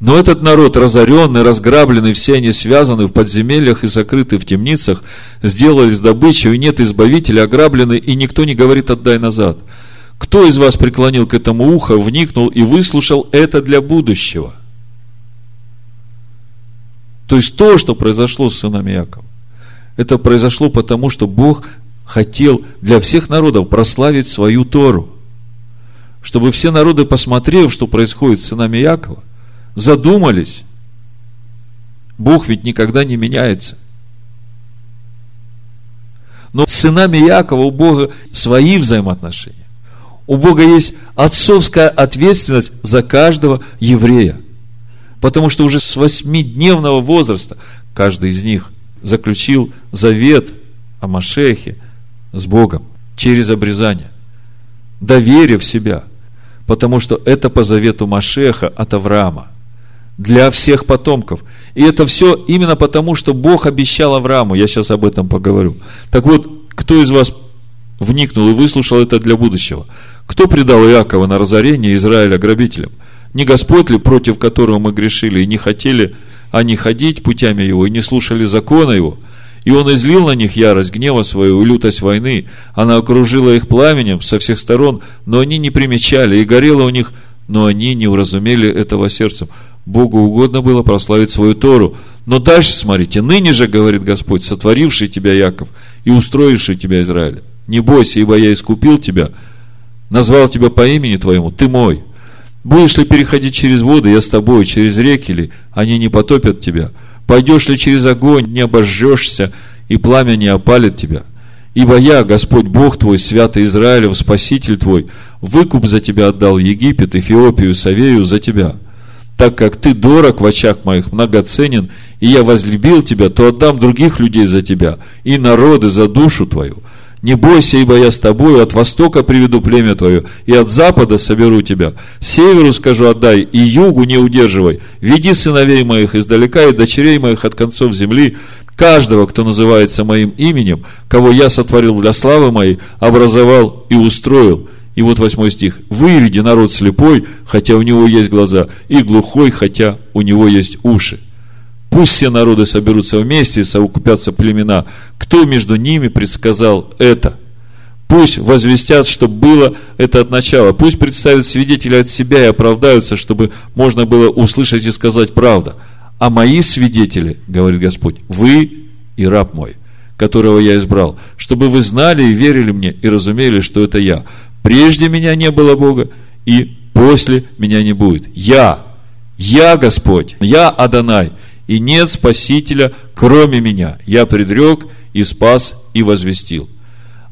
Но этот народ, разоренный, разграбленный, все они связаны в подземельях и закрыты в темницах, сделались добычей, и нет избавителя, ограблены, и никто не говорит «отдай назад». Кто из вас преклонил к этому ухо, вникнул и выслушал это для будущего? То есть то, что произошло с сынами Якова, это произошло потому, что Бог хотел для всех народов прославить свою Тору. Чтобы все народы, посмотрев, что происходит с сынами Якова, задумались. Бог ведь никогда не меняется. Но с сынами Якова у Бога свои взаимоотношения. У Бога есть отцовская ответственность за каждого еврея. Потому что уже с восьмидневного возраста каждый из них заключил завет о Машехе с Богом через обрезание, доверив себя, потому что это по завету Машеха от Авраама для всех потомков. И это все именно потому, что Бог обещал Аврааму. Я сейчас об этом поговорю. Так вот, кто из вас вникнул и выслушал это для будущего? Кто предал Иакова на разорение Израиля грабителям? Не Господь ли, против которого мы грешили и не хотели они ходить путями его и не слушали закона его? И он излил на них ярость гнева свою и лютость войны. Она окружила их пламенем со всех сторон, но они не примечали, и горело у них, но они не уразумели этого сердцем. Богу угодно было прославить свою Тору. Но дальше смотрите, ныне же, говорит Господь, сотворивший тебя, Яков, и устроивший тебя, Израиль. Не бойся, ибо я искупил тебя, назвал тебя по имени твоему, ты мой. Будешь ли переходить через воды, я с тобой, через реки ли, они не потопят тебя. Пойдешь ли через огонь, не обожжешься, и пламя не опалит тебя. Ибо я, Господь Бог твой, святый Израилев, Спаситель твой, выкуп за тебя отдал Египет, Эфиопию, Савею за тебя – так как ты дорог в очах моих, многоценен, и я возлюбил тебя, то отдам других людей за тебя, и народы за душу твою. Не бойся, ибо я с тобою, от востока приведу племя твое, и от запада соберу тебя. Северу скажу отдай, и югу не удерживай. Веди сыновей моих издалека, и дочерей моих от концов земли, каждого, кто называется моим именем, кого я сотворил для славы моей, образовал и устроил – и вот восьмой стих. «Выведи народ слепой, хотя у него есть глаза, и глухой, хотя у него есть уши. Пусть все народы соберутся вместе и совокупятся племена. Кто между ними предсказал это? Пусть возвестят, что было это от начала. Пусть представят свидетеля от себя и оправдаются, чтобы можно было услышать и сказать правда. А мои свидетели, говорит Господь, вы и раб мой, которого я избрал, чтобы вы знали и верили мне и разумели, что это я. Прежде меня не было Бога, и после меня не будет. Я, я Господь, я Адонай, и нет Спасителя, кроме меня. Я предрек и спас и возвестил.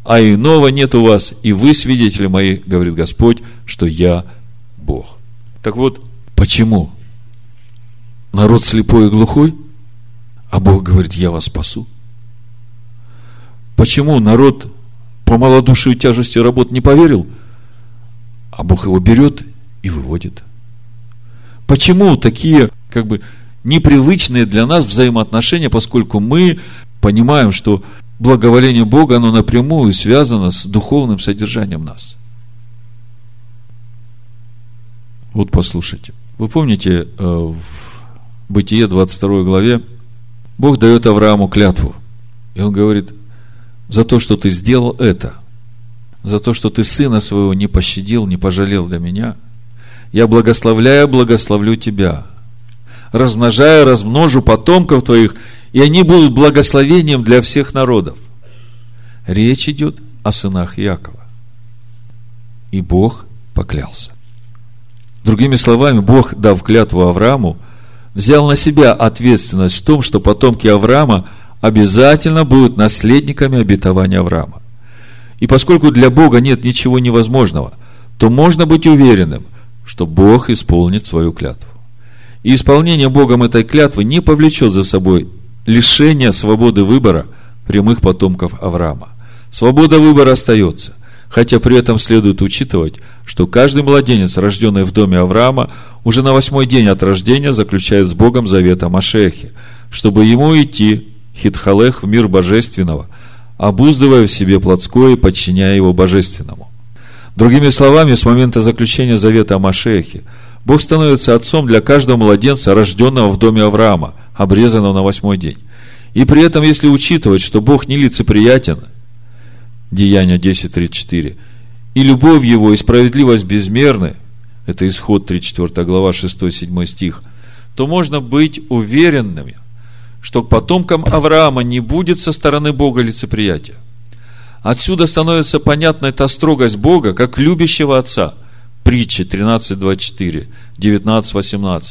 А иного нет у вас, и вы свидетели мои, говорит Господь, что я Бог. Так вот, почему? Народ слепой и глухой, а Бог говорит, я вас спасу. Почему народ по малодушию тяжести работ не поверил, а Бог его берет и выводит. Почему такие, как бы, непривычные для нас взаимоотношения, поскольку мы понимаем, что благоволение Бога, оно напрямую связано с духовным содержанием нас. Вот послушайте. Вы помните, э, в Бытие 22 главе Бог дает Аврааму клятву. И он говорит, за то, что ты сделал это, за то, что ты сына своего не пощадил, не пожалел для меня, я благословляю, благословлю тебя. Размножая, размножу потомков твоих, и они будут благословением для всех народов. Речь идет о сынах Якова. И Бог поклялся. Другими словами, Бог, дав клятву Аврааму, взял на себя ответственность в том, что потомки Авраама – обязательно будут наследниками обетования Авраама. И поскольку для Бога нет ничего невозможного, то можно быть уверенным, что Бог исполнит свою клятву. И исполнение Богом этой клятвы не повлечет за собой лишение свободы выбора прямых потомков Авраама. Свобода выбора остается, хотя при этом следует учитывать, что каждый младенец, рожденный в доме Авраама, уже на восьмой день от рождения заключает с Богом завет о Машехе, чтобы ему идти хитхалех в мир божественного, обуздывая в себе плотское и подчиняя его божественному. Другими словами, с момента заключения завета о Машехе, Бог становится отцом для каждого младенца, рожденного в доме Авраама, обрезанного на восьмой день. И при этом, если учитывать, что Бог не лицеприятен, Деяние 10.34, и любовь Его, и справедливость безмерны, это исход 34 глава 6-7 стих, то можно быть уверенными, что к потомкам Авраама не будет со стороны Бога лицеприятия. Отсюда становится понятна эта строгость Бога, как любящего Отца. Притчи 13.24, 19.18,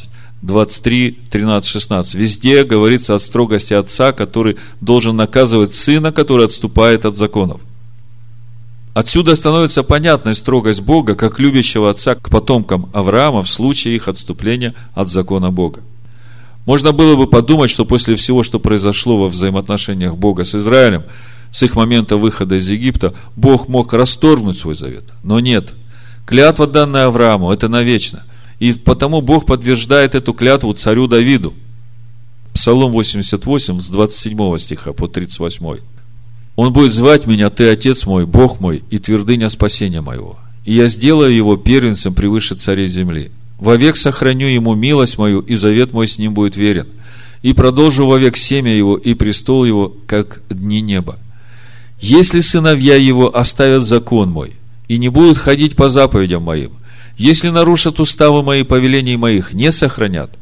23, 13, 16. Везде говорится о строгости Отца, который должен наказывать Сына, который отступает от законов. Отсюда становится понятной строгость Бога, как любящего отца к потомкам Авраама в случае их отступления от закона Бога. Можно было бы подумать, что после всего, что произошло во взаимоотношениях Бога с Израилем, с их момента выхода из Египта, Бог мог расторгнуть свой завет. Но нет. Клятва, данная Аврааму, это навечно. И потому Бог подтверждает эту клятву царю Давиду. Псалом 88 с 27 стиха по 38. Он будет звать меня, ты отец мой, Бог мой и твердыня спасения моего. И я сделаю его первенцем превыше царей земли. Вовек сохраню ему милость мою, и завет мой с ним будет верен. И продолжу вовек семя его, и престол его, как дни неба. Если сыновья его оставят закон мой, и не будут ходить по заповедям моим, если нарушат уставы мои, повелений моих, не сохранят,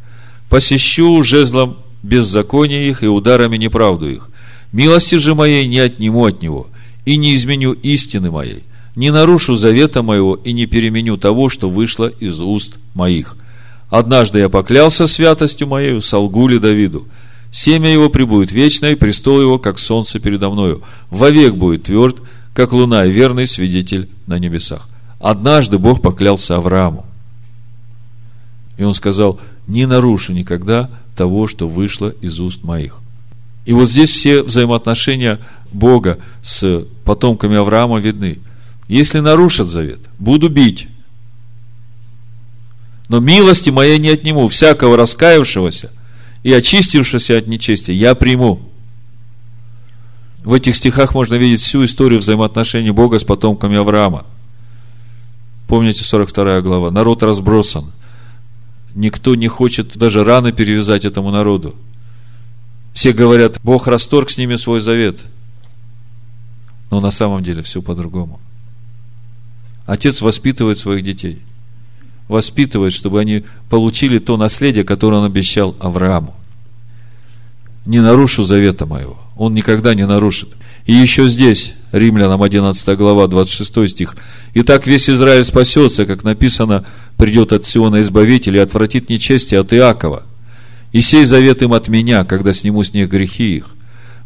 посещу жезлом беззакония их и ударами неправду их, Милости же моей не отниму от него, и не изменю истины моей, не нарушу завета моего и не переменю того, что вышло из уст моих. Однажды я поклялся святостью моею, солгу ли Давиду. Семя его прибудет вечно, и престол его, как солнце передо мною. Вовек будет тверд, как луна верный свидетель на небесах. Однажды Бог поклялся Аврааму. И он сказал, не нарушу никогда того, что вышло из уст моих. И вот здесь все взаимоотношения Бога с потомками Авраама видны. Если нарушат завет, буду бить. Но милости моей не отниму. Всякого раскаявшегося и очистившегося от нечестия я приму. В этих стихах можно видеть всю историю взаимоотношений Бога с потомками Авраама. Помните 42 глава. Народ разбросан. Никто не хочет даже раны перевязать этому народу. Все говорят, Бог расторг с ними свой завет. Но на самом деле все по-другому. Отец воспитывает своих детей. Воспитывает, чтобы они получили то наследие, которое он обещал Аврааму. Не нарушу завета моего. Он никогда не нарушит. И еще здесь, Римлянам 11 глава, 26 стих. Итак, весь Израиль спасется, как написано, придет от Сиона Избавитель и отвратит нечестие от Иакова. И сей завет им от меня, когда сниму с них грехи их.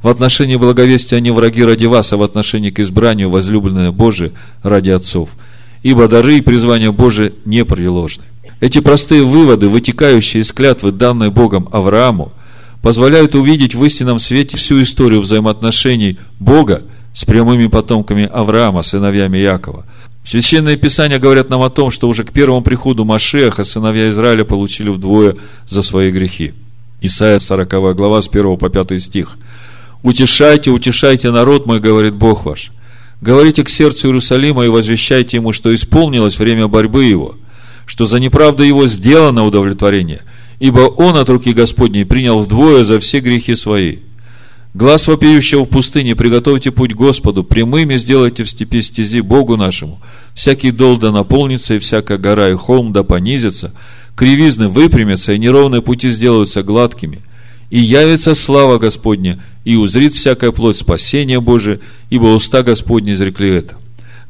В отношении благовестия они враги ради вас, а в отношении к избранию возлюбленные Божие ради отцов. Ибо дары и призвания Божие не приложны. Эти простые выводы, вытекающие из клятвы, данной Богом Аврааму, позволяют увидеть в истинном свете всю историю взаимоотношений Бога с прямыми потомками Авраама, сыновьями Якова. Священные Писания говорят нам о том, что уже к первому приходу Машеха сыновья Израиля получили вдвое за свои грехи. Исайя 40 глава с 1 по 5 стих. «Утешайте, утешайте народ мой, говорит Бог ваш. Говорите к сердцу Иерусалима и возвещайте ему, что исполнилось время борьбы его, что за неправду его сделано удовлетворение, ибо он от руки Господней принял вдвое за все грехи свои». Глаз вопиющего в пустыне, приготовьте путь Господу, прямыми сделайте в степи стези Богу нашему. Всякий дол да наполнится, и всякая гора и холм да понизится, кривизны выпрямятся, и неровные пути сделаются гладкими. И явится слава Господня, и узрит всякая плоть спасения Божие, ибо уста Господни изрекли это.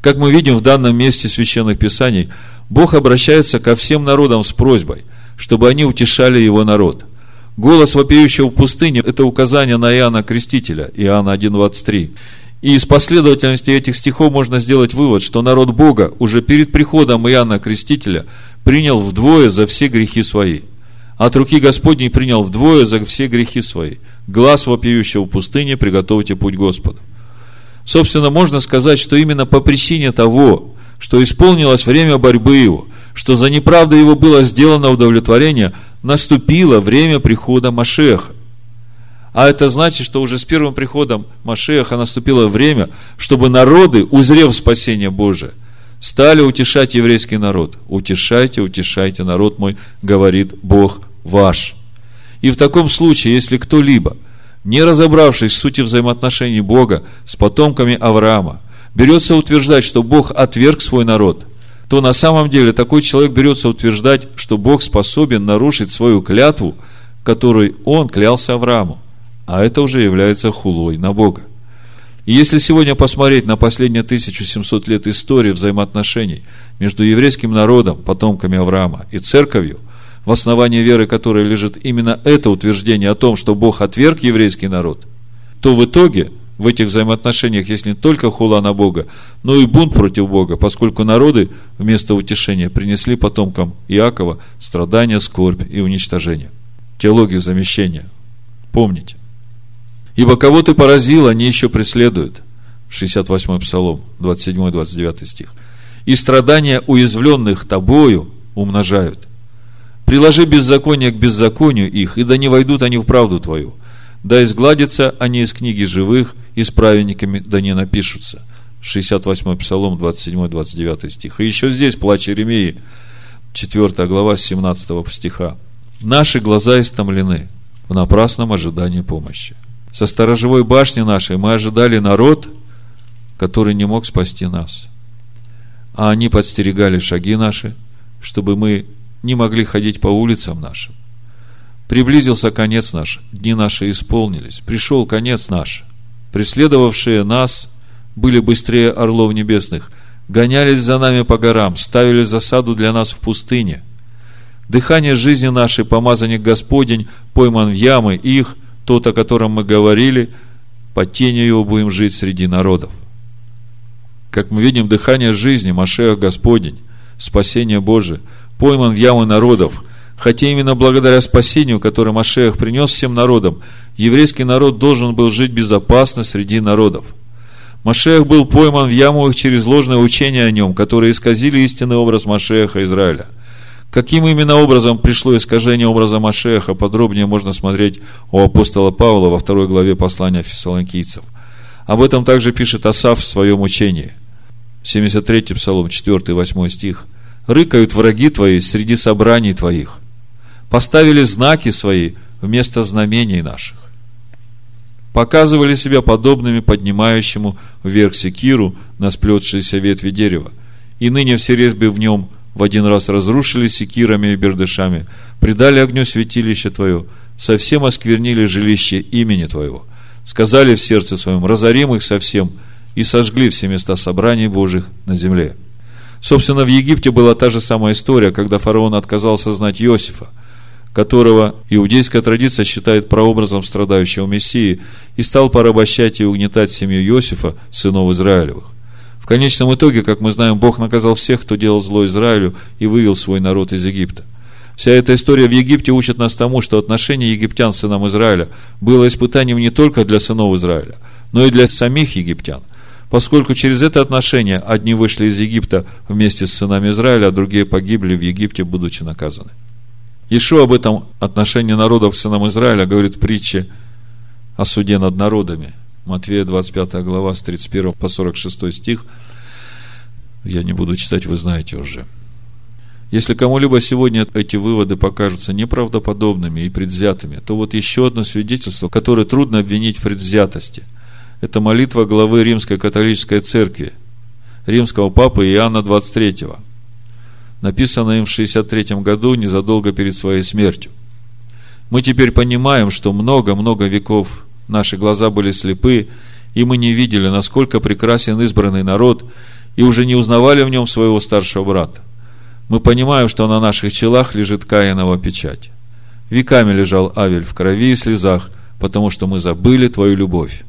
Как мы видим в данном месте священных писаний, Бог обращается ко всем народам с просьбой, чтобы они утешали его народ – Голос вопиющего в пустыне – это указание на Иоанна Крестителя, Иоанна 1.23. И из последовательности этих стихов можно сделать вывод, что народ Бога уже перед приходом Иоанна Крестителя принял вдвое за все грехи свои. От руки Господней принял вдвое за все грехи свои. Глаз вопиющего в пустыне, приготовьте путь Господу. Собственно, можно сказать, что именно по причине того, что исполнилось время борьбы его, что за неправду его было сделано удовлетворение, наступило время прихода Машеха. А это значит, что уже с первым приходом Машеха наступило время, чтобы народы, узрев спасение Божие, стали утешать еврейский народ. Утешайте, утешайте, народ мой, говорит Бог ваш. И в таком случае, если кто-либо, не разобравшись в сути взаимоотношений Бога с потомками Авраама, берется утверждать, что Бог отверг свой народ, то на самом деле такой человек берется утверждать, что Бог способен нарушить свою клятву, которой он клялся Аврааму а это уже является хулой на Бога. И если сегодня посмотреть на последние 1700 лет истории взаимоотношений между еврейским народом, потомками Авраама, и церковью, в основании веры которой лежит именно это утверждение о том, что Бог отверг еврейский народ, то в итоге в этих взаимоотношениях есть не только хула на Бога, но и бунт против Бога, поскольку народы вместо утешения принесли потомкам Иакова страдания, скорбь и уничтожение. Теологию замещения. Помните. Ибо кого ты поразил, они еще преследуют. 68 Псалом, 27-29 стих. И страдания уязвленных тобою умножают. Приложи беззаконие к беззаконию их, и да не войдут они в правду твою. Да изгладятся они из книги живых, и с праведниками да не напишутся. 68 Псалом, 27-29 стих. И еще здесь плач Иеремии, 4 глава, 17 стиха. Наши глаза истомлены в напрасном ожидании помощи со сторожевой башни нашей мы ожидали народ, который не мог спасти нас. А они подстерегали шаги наши, чтобы мы не могли ходить по улицам нашим. Приблизился конец наш, дни наши исполнились, пришел конец наш. Преследовавшие нас были быстрее орлов небесных, гонялись за нами по горам, ставили засаду для нас в пустыне. Дыхание жизни нашей, помазанник Господень, пойман в ямы их, тот, о котором мы говорили, под тенью его будем жить среди народов. Как мы видим, дыхание жизни, Машех Господень, спасение Божие, пойман в ямы народов, хотя именно благодаря спасению, которое Машех принес всем народам, еврейский народ должен был жить безопасно среди народов. Машех был пойман в яму их через ложное учение о нем, которые исказили истинный образ Машеха Израиля – Каким именно образом пришло искажение образа Машеха, подробнее можно смотреть у апостола Павла во второй главе послания фессалоникийцев. Об этом также пишет Асав в своем учении. 73 Псалом, 4 8 стих. «Рыкают враги твои среди собраний твоих, поставили знаки свои вместо знамений наших, показывали себя подобными поднимающему вверх секиру на сплетшиеся ветви дерева, и ныне все резьбы в нем – в один раз разрушили секирами и бердышами, предали огню святилище Твое, совсем осквернили жилище имени Твоего. Сказали в сердце своем, разорим их совсем, и сожгли все места собраний Божьих на земле. Собственно, в Египте была та же самая история, когда фараон отказался знать Иосифа, которого иудейская традиция считает прообразом страдающего Мессии, и стал порабощать и угнетать семью Иосифа, сынов Израилевых. В конечном итоге, как мы знаем, Бог наказал всех, кто делал зло Израилю и вывел свой народ из Египта. Вся эта история в Египте учит нас тому, что отношение египтян с сынам Израиля было испытанием не только для сынов Израиля, но и для самих египтян, поскольку через это отношение одни вышли из Египта вместе с сынами Израиля, а другие погибли в Египте, будучи наказаны. Ишо об этом отношении народов к сынам Израиля говорит в притче о суде над народами – Матвея 25 глава с 31 по 46 стих. Я не буду читать, вы знаете уже. Если кому-либо сегодня эти выводы покажутся неправдоподобными и предвзятыми, то вот еще одно свидетельство, которое трудно обвинить в предвзятости. Это молитва главы Римской католической церкви, римского папы Иоанна 23, написанная им в 63 году, незадолго перед своей смертью. Мы теперь понимаем, что много-много веков Наши глаза были слепы, и мы не видели, насколько прекрасен избранный народ, и уже не узнавали в нем своего старшего брата. Мы понимаем, что на наших челах лежит Каинова печать. Веками лежал Авель в крови и слезах, потому что мы забыли Твою любовь.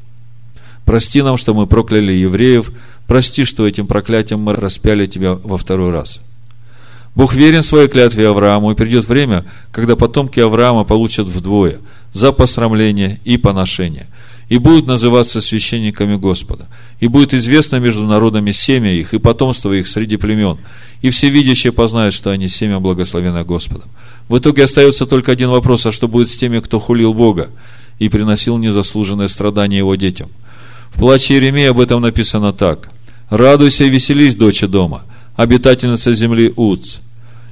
Прости нам, что мы прокляли евреев, прости, что этим проклятием мы распяли тебя во второй раз. Бог верен своей клятве Аврааму, и придет время, когда потомки Авраама получат вдвое за посрамление и поношение, и будут называться священниками Господа. И будет известно между народами семя их и потомство их среди племен, и все видящие познают, что они семя благословено Господом. В итоге остается только один вопрос, а что будет с теми, кто хулил Бога и приносил незаслуженное страдание его детям? В плаче Иеремии об этом написано так. «Радуйся и веселись, доча дома, обитательница земли Уц,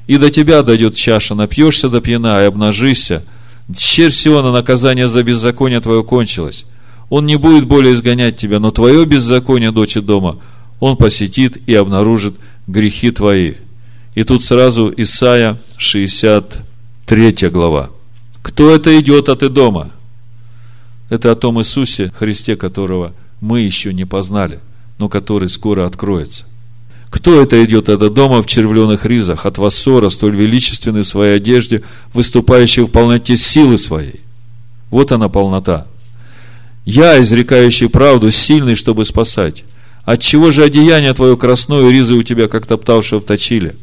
и до тебя дойдет чаша, напьешься до пьяна и обнажишься. Дщерь Сиона, наказание за беззаконие твое кончилось. Он не будет более изгонять тебя, но твое беззаконие, дочь дома, он посетит и обнаружит грехи твои. И тут сразу Исаия 63 глава. Кто это идет от дома? Это о том Иисусе, Христе, которого мы еще не познали, но который скоро откроется. Кто это идет от дома в червленых ризах, от Вассора, столь величественный в своей одежде, выступающий в полноте силы своей? Вот она полнота. Я, изрекающий правду, сильный, чтобы спасать. Отчего же одеяние твое красное, ризы у тебя, как топтавшего в точиле?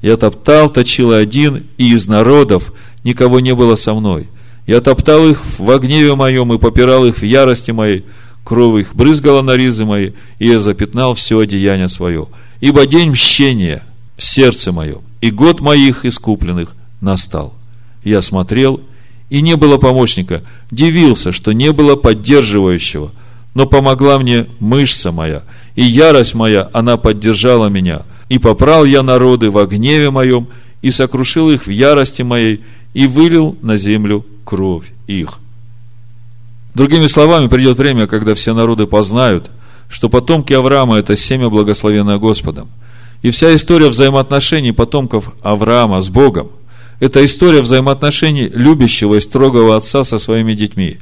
Я топтал, точил один, и из народов никого не было со мной. Я топтал их в гневе моем и попирал их в ярости моей, кровь их брызгала на ризы мои, и я запятнал все одеяние свое. Ибо день мщения в сердце моем, и год моих искупленных настал. Я смотрел, и не было помощника. Дивился, что не было поддерживающего. Но помогла мне мышца моя, и ярость моя, она поддержала меня. И попрал я народы во гневе моем, и сокрушил их в ярости моей, и вылил на землю кровь их. Другими словами, придет время, когда все народы познают, что потомки Авраама – это семя, благословенное Господом. И вся история взаимоотношений потомков Авраама с Богом – это история взаимоотношений любящего и строгого отца со своими детьми.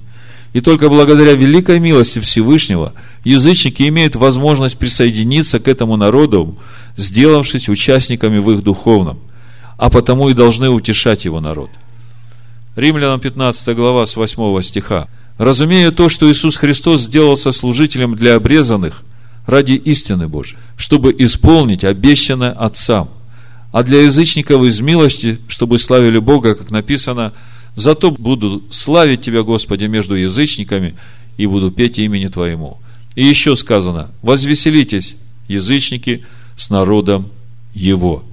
И только благодаря великой милости Всевышнего язычники имеют возможность присоединиться к этому народу, сделавшись участниками в их духовном, а потому и должны утешать его народ. Римлянам 15 глава с 8 стиха. «Разумея то, что Иисус Христос сделался служителем для обрезанных ради истины Божией, чтобы исполнить обещанное Отцам, а для язычников из милости, чтобы славили Бога, как написано, зато буду славить Тебя, Господи, между язычниками и буду петь имени Твоему. И еще сказано, возвеселитесь, язычники, с народом Его.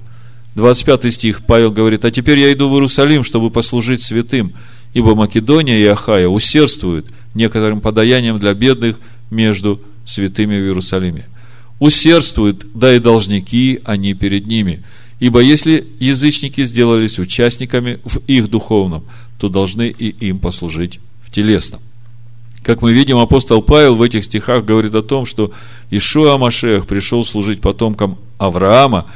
25 стих Павел говорит, а теперь я иду в Иерусалим, чтобы послужить святым, ибо Македония и Ахая усердствуют некоторым подаянием для бедных между святыми в Иерусалиме. Усердствуют, да и должники они перед ними – Ибо если язычники сделались участниками в их духовном, то должны и им послужить в телесном. Как мы видим, апостол Павел в этих стихах говорит о том, что Ишуа Машех пришел служить потомкам Авраама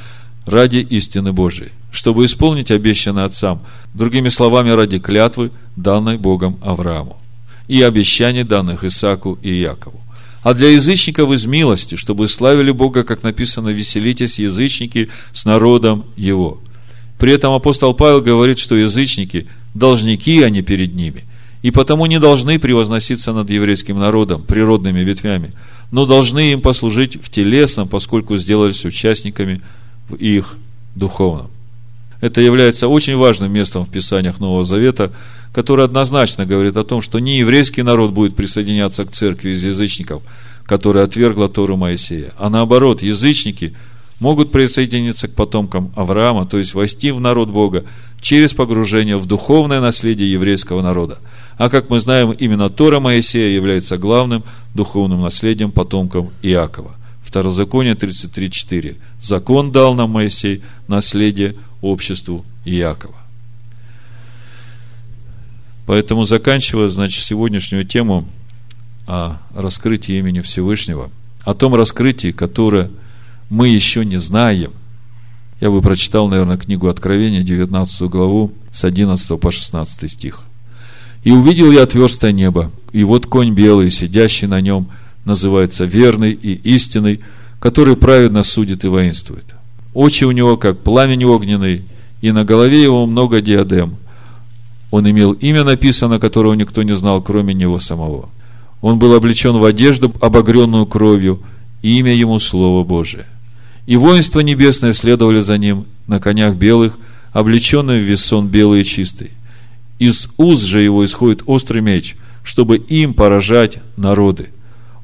ради истины Божией, чтобы исполнить обещанное отцам, другими словами, ради клятвы, данной Богом Аврааму, и обещаний, данных Исааку и Якову а для язычников из милости, чтобы славили Бога, как написано, веселитесь, язычники, с народом Его. При этом апостол Павел говорит, что язычники – должники, а не перед ними, и потому не должны превозноситься над еврейским народом, природными ветвями, но должны им послужить в телесном, поскольку сделались участниками в их духовном. Это является очень важным местом в Писаниях Нового Завета, который однозначно говорит о том, что не еврейский народ будет присоединяться к церкви из язычников, которая отвергла Тору Моисея, а наоборот, язычники могут присоединиться к потомкам Авраама, то есть войти в народ Бога через погружение в духовное наследие еврейского народа. А как мы знаем, именно Тора Моисея является главным духовным наследием потомкам Иакова. Второзаконие 33.4. Закон дал нам Моисей, наследие обществу Иакова. Поэтому, заканчивая, значит, сегодняшнюю тему о раскрытии имени Всевышнего, о том раскрытии, которое мы еще не знаем, я бы прочитал, наверное, книгу Откровения, 19 главу, с 11 по 16 стих. «И увидел я отверстое небо, и вот конь белый, сидящий на нем, называется верный и истинный, который праведно судит и воинствует. Очи у него, как пламень огненный, и на голове его много диадем. Он имел имя написано, которого никто не знал, кроме него самого. Он был облечен в одежду, обогренную кровью, и имя ему Слово Божие. И воинство небесное следовали за ним на конях белых, облеченные в весон белый и чистый. Из уз же его исходит острый меч, чтобы им поражать народы.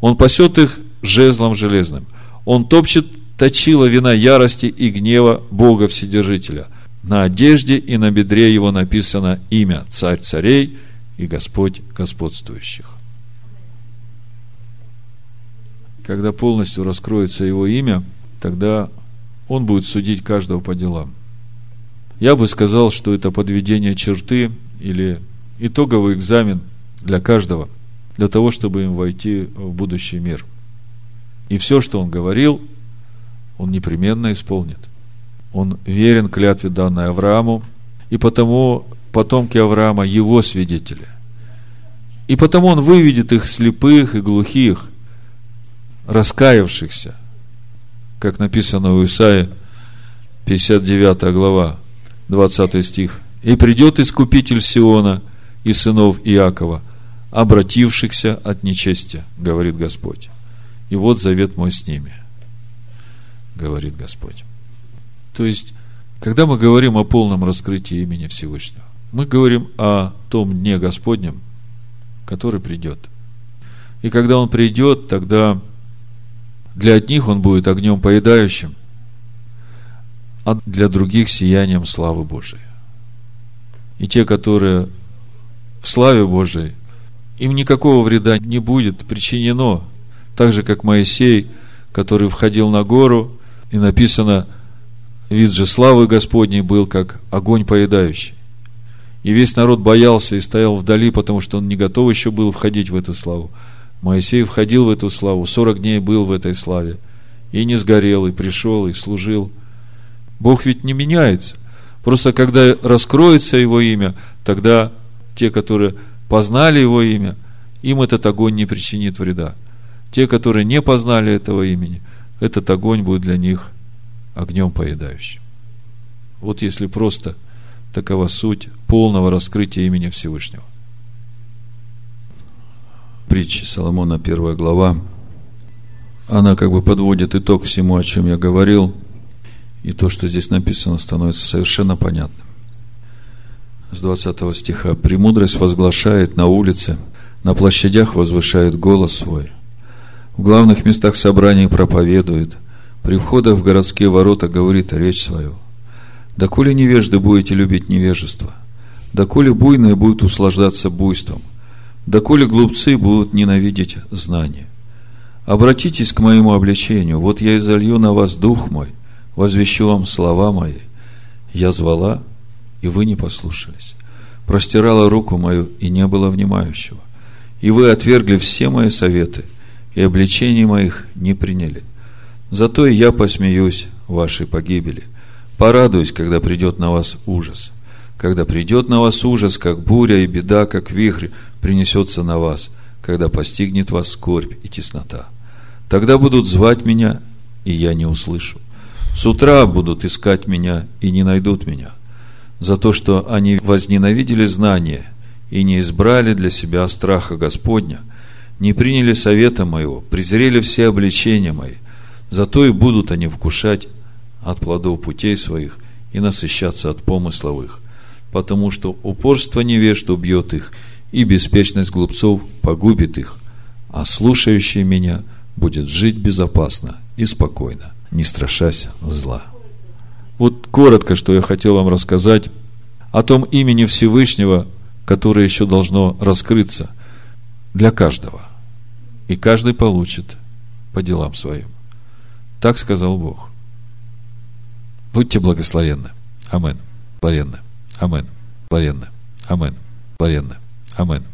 Он пасет их жезлом железным. Он топчет точила вина ярости и гнева Бога Вседержителя. На одежде и на бедре его написано имя Царь царей и Господь господствующих. Когда полностью раскроется его имя, тогда он будет судить каждого по делам. Я бы сказал, что это подведение черты или итоговый экзамен для каждого, для того, чтобы им войти в будущий мир. И все, что он говорил, он непременно исполнит. Он верен клятве данной Аврааму, и потому потомки Авраама его свидетели. И потому он выведет их слепых и глухих, раскаявшихся, как написано у Исаии, 59 глава, 20 стих. «И придет Искупитель Сиона и сынов Иакова, обратившихся от нечестия, говорит Господь. И вот завет мой с ними – говорит Господь. То есть, когда мы говорим о полном раскрытии имени Всевышнего, мы говорим о том дне Господнем, который придет. И когда он придет, тогда для одних он будет огнем поедающим, а для других сиянием славы Божией. И те, которые в славе Божией, им никакого вреда не будет причинено, так же, как Моисей, который входил на гору, и написано, вид же славы Господней был, как огонь поедающий. И весь народ боялся и стоял вдали, потому что он не готов еще был входить в эту славу. Моисей входил в эту славу, 40 дней был в этой славе. И не сгорел, и пришел, и служил. Бог ведь не меняется. Просто когда раскроется Его имя, тогда те, которые познали Его имя, им этот огонь не причинит вреда. Те, которые не познали этого имени – этот огонь будет для них огнем поедающим. Вот если просто такова суть полного раскрытия имени Всевышнего. Притча Соломона, первая глава, она как бы подводит итог всему, о чем я говорил, и то, что здесь написано, становится совершенно понятным. С 20 стиха. «Премудрость возглашает на улице, на площадях возвышает голос свой, в главных местах собраний проповедует, при входах в городские ворота говорит речь свою. Доколе невежды будете любить невежество, доколе буйные будут услаждаться буйством, доколе глупцы будут ненавидеть знание. Обратитесь к моему обличению, вот я изолью на вас дух мой, возвещу вам слова мои. Я звала, и вы не послушались. Простирала руку мою, и не было внимающего. И вы отвергли все мои советы – и обличений моих не приняли. Зато и я посмеюсь вашей погибели. Порадуюсь, когда придет на вас ужас. Когда придет на вас ужас, как буря и беда, как вихрь, принесется на вас, когда постигнет вас скорбь и теснота. Тогда будут звать меня, и я не услышу. С утра будут искать меня, и не найдут меня. За то, что они возненавидели знание и не избрали для себя страха Господня – не приняли совета моего, презрели все обличения мои. Зато и будут они вкушать от плодов путей своих и насыщаться от помыслов их, потому что упорство невежд убьет их, и беспечность глупцов погубит их, а слушающий меня будет жить безопасно и спокойно, не страшась зла. Вот коротко, что я хотел вам рассказать о том имени Всевышнего, которое еще должно раскрыться для каждого и каждый получит по делам своим. Так сказал Бог. Будьте благословенны. Амин. Благословенны. Амин. Благословенны. Амин. Благословенны. Амин.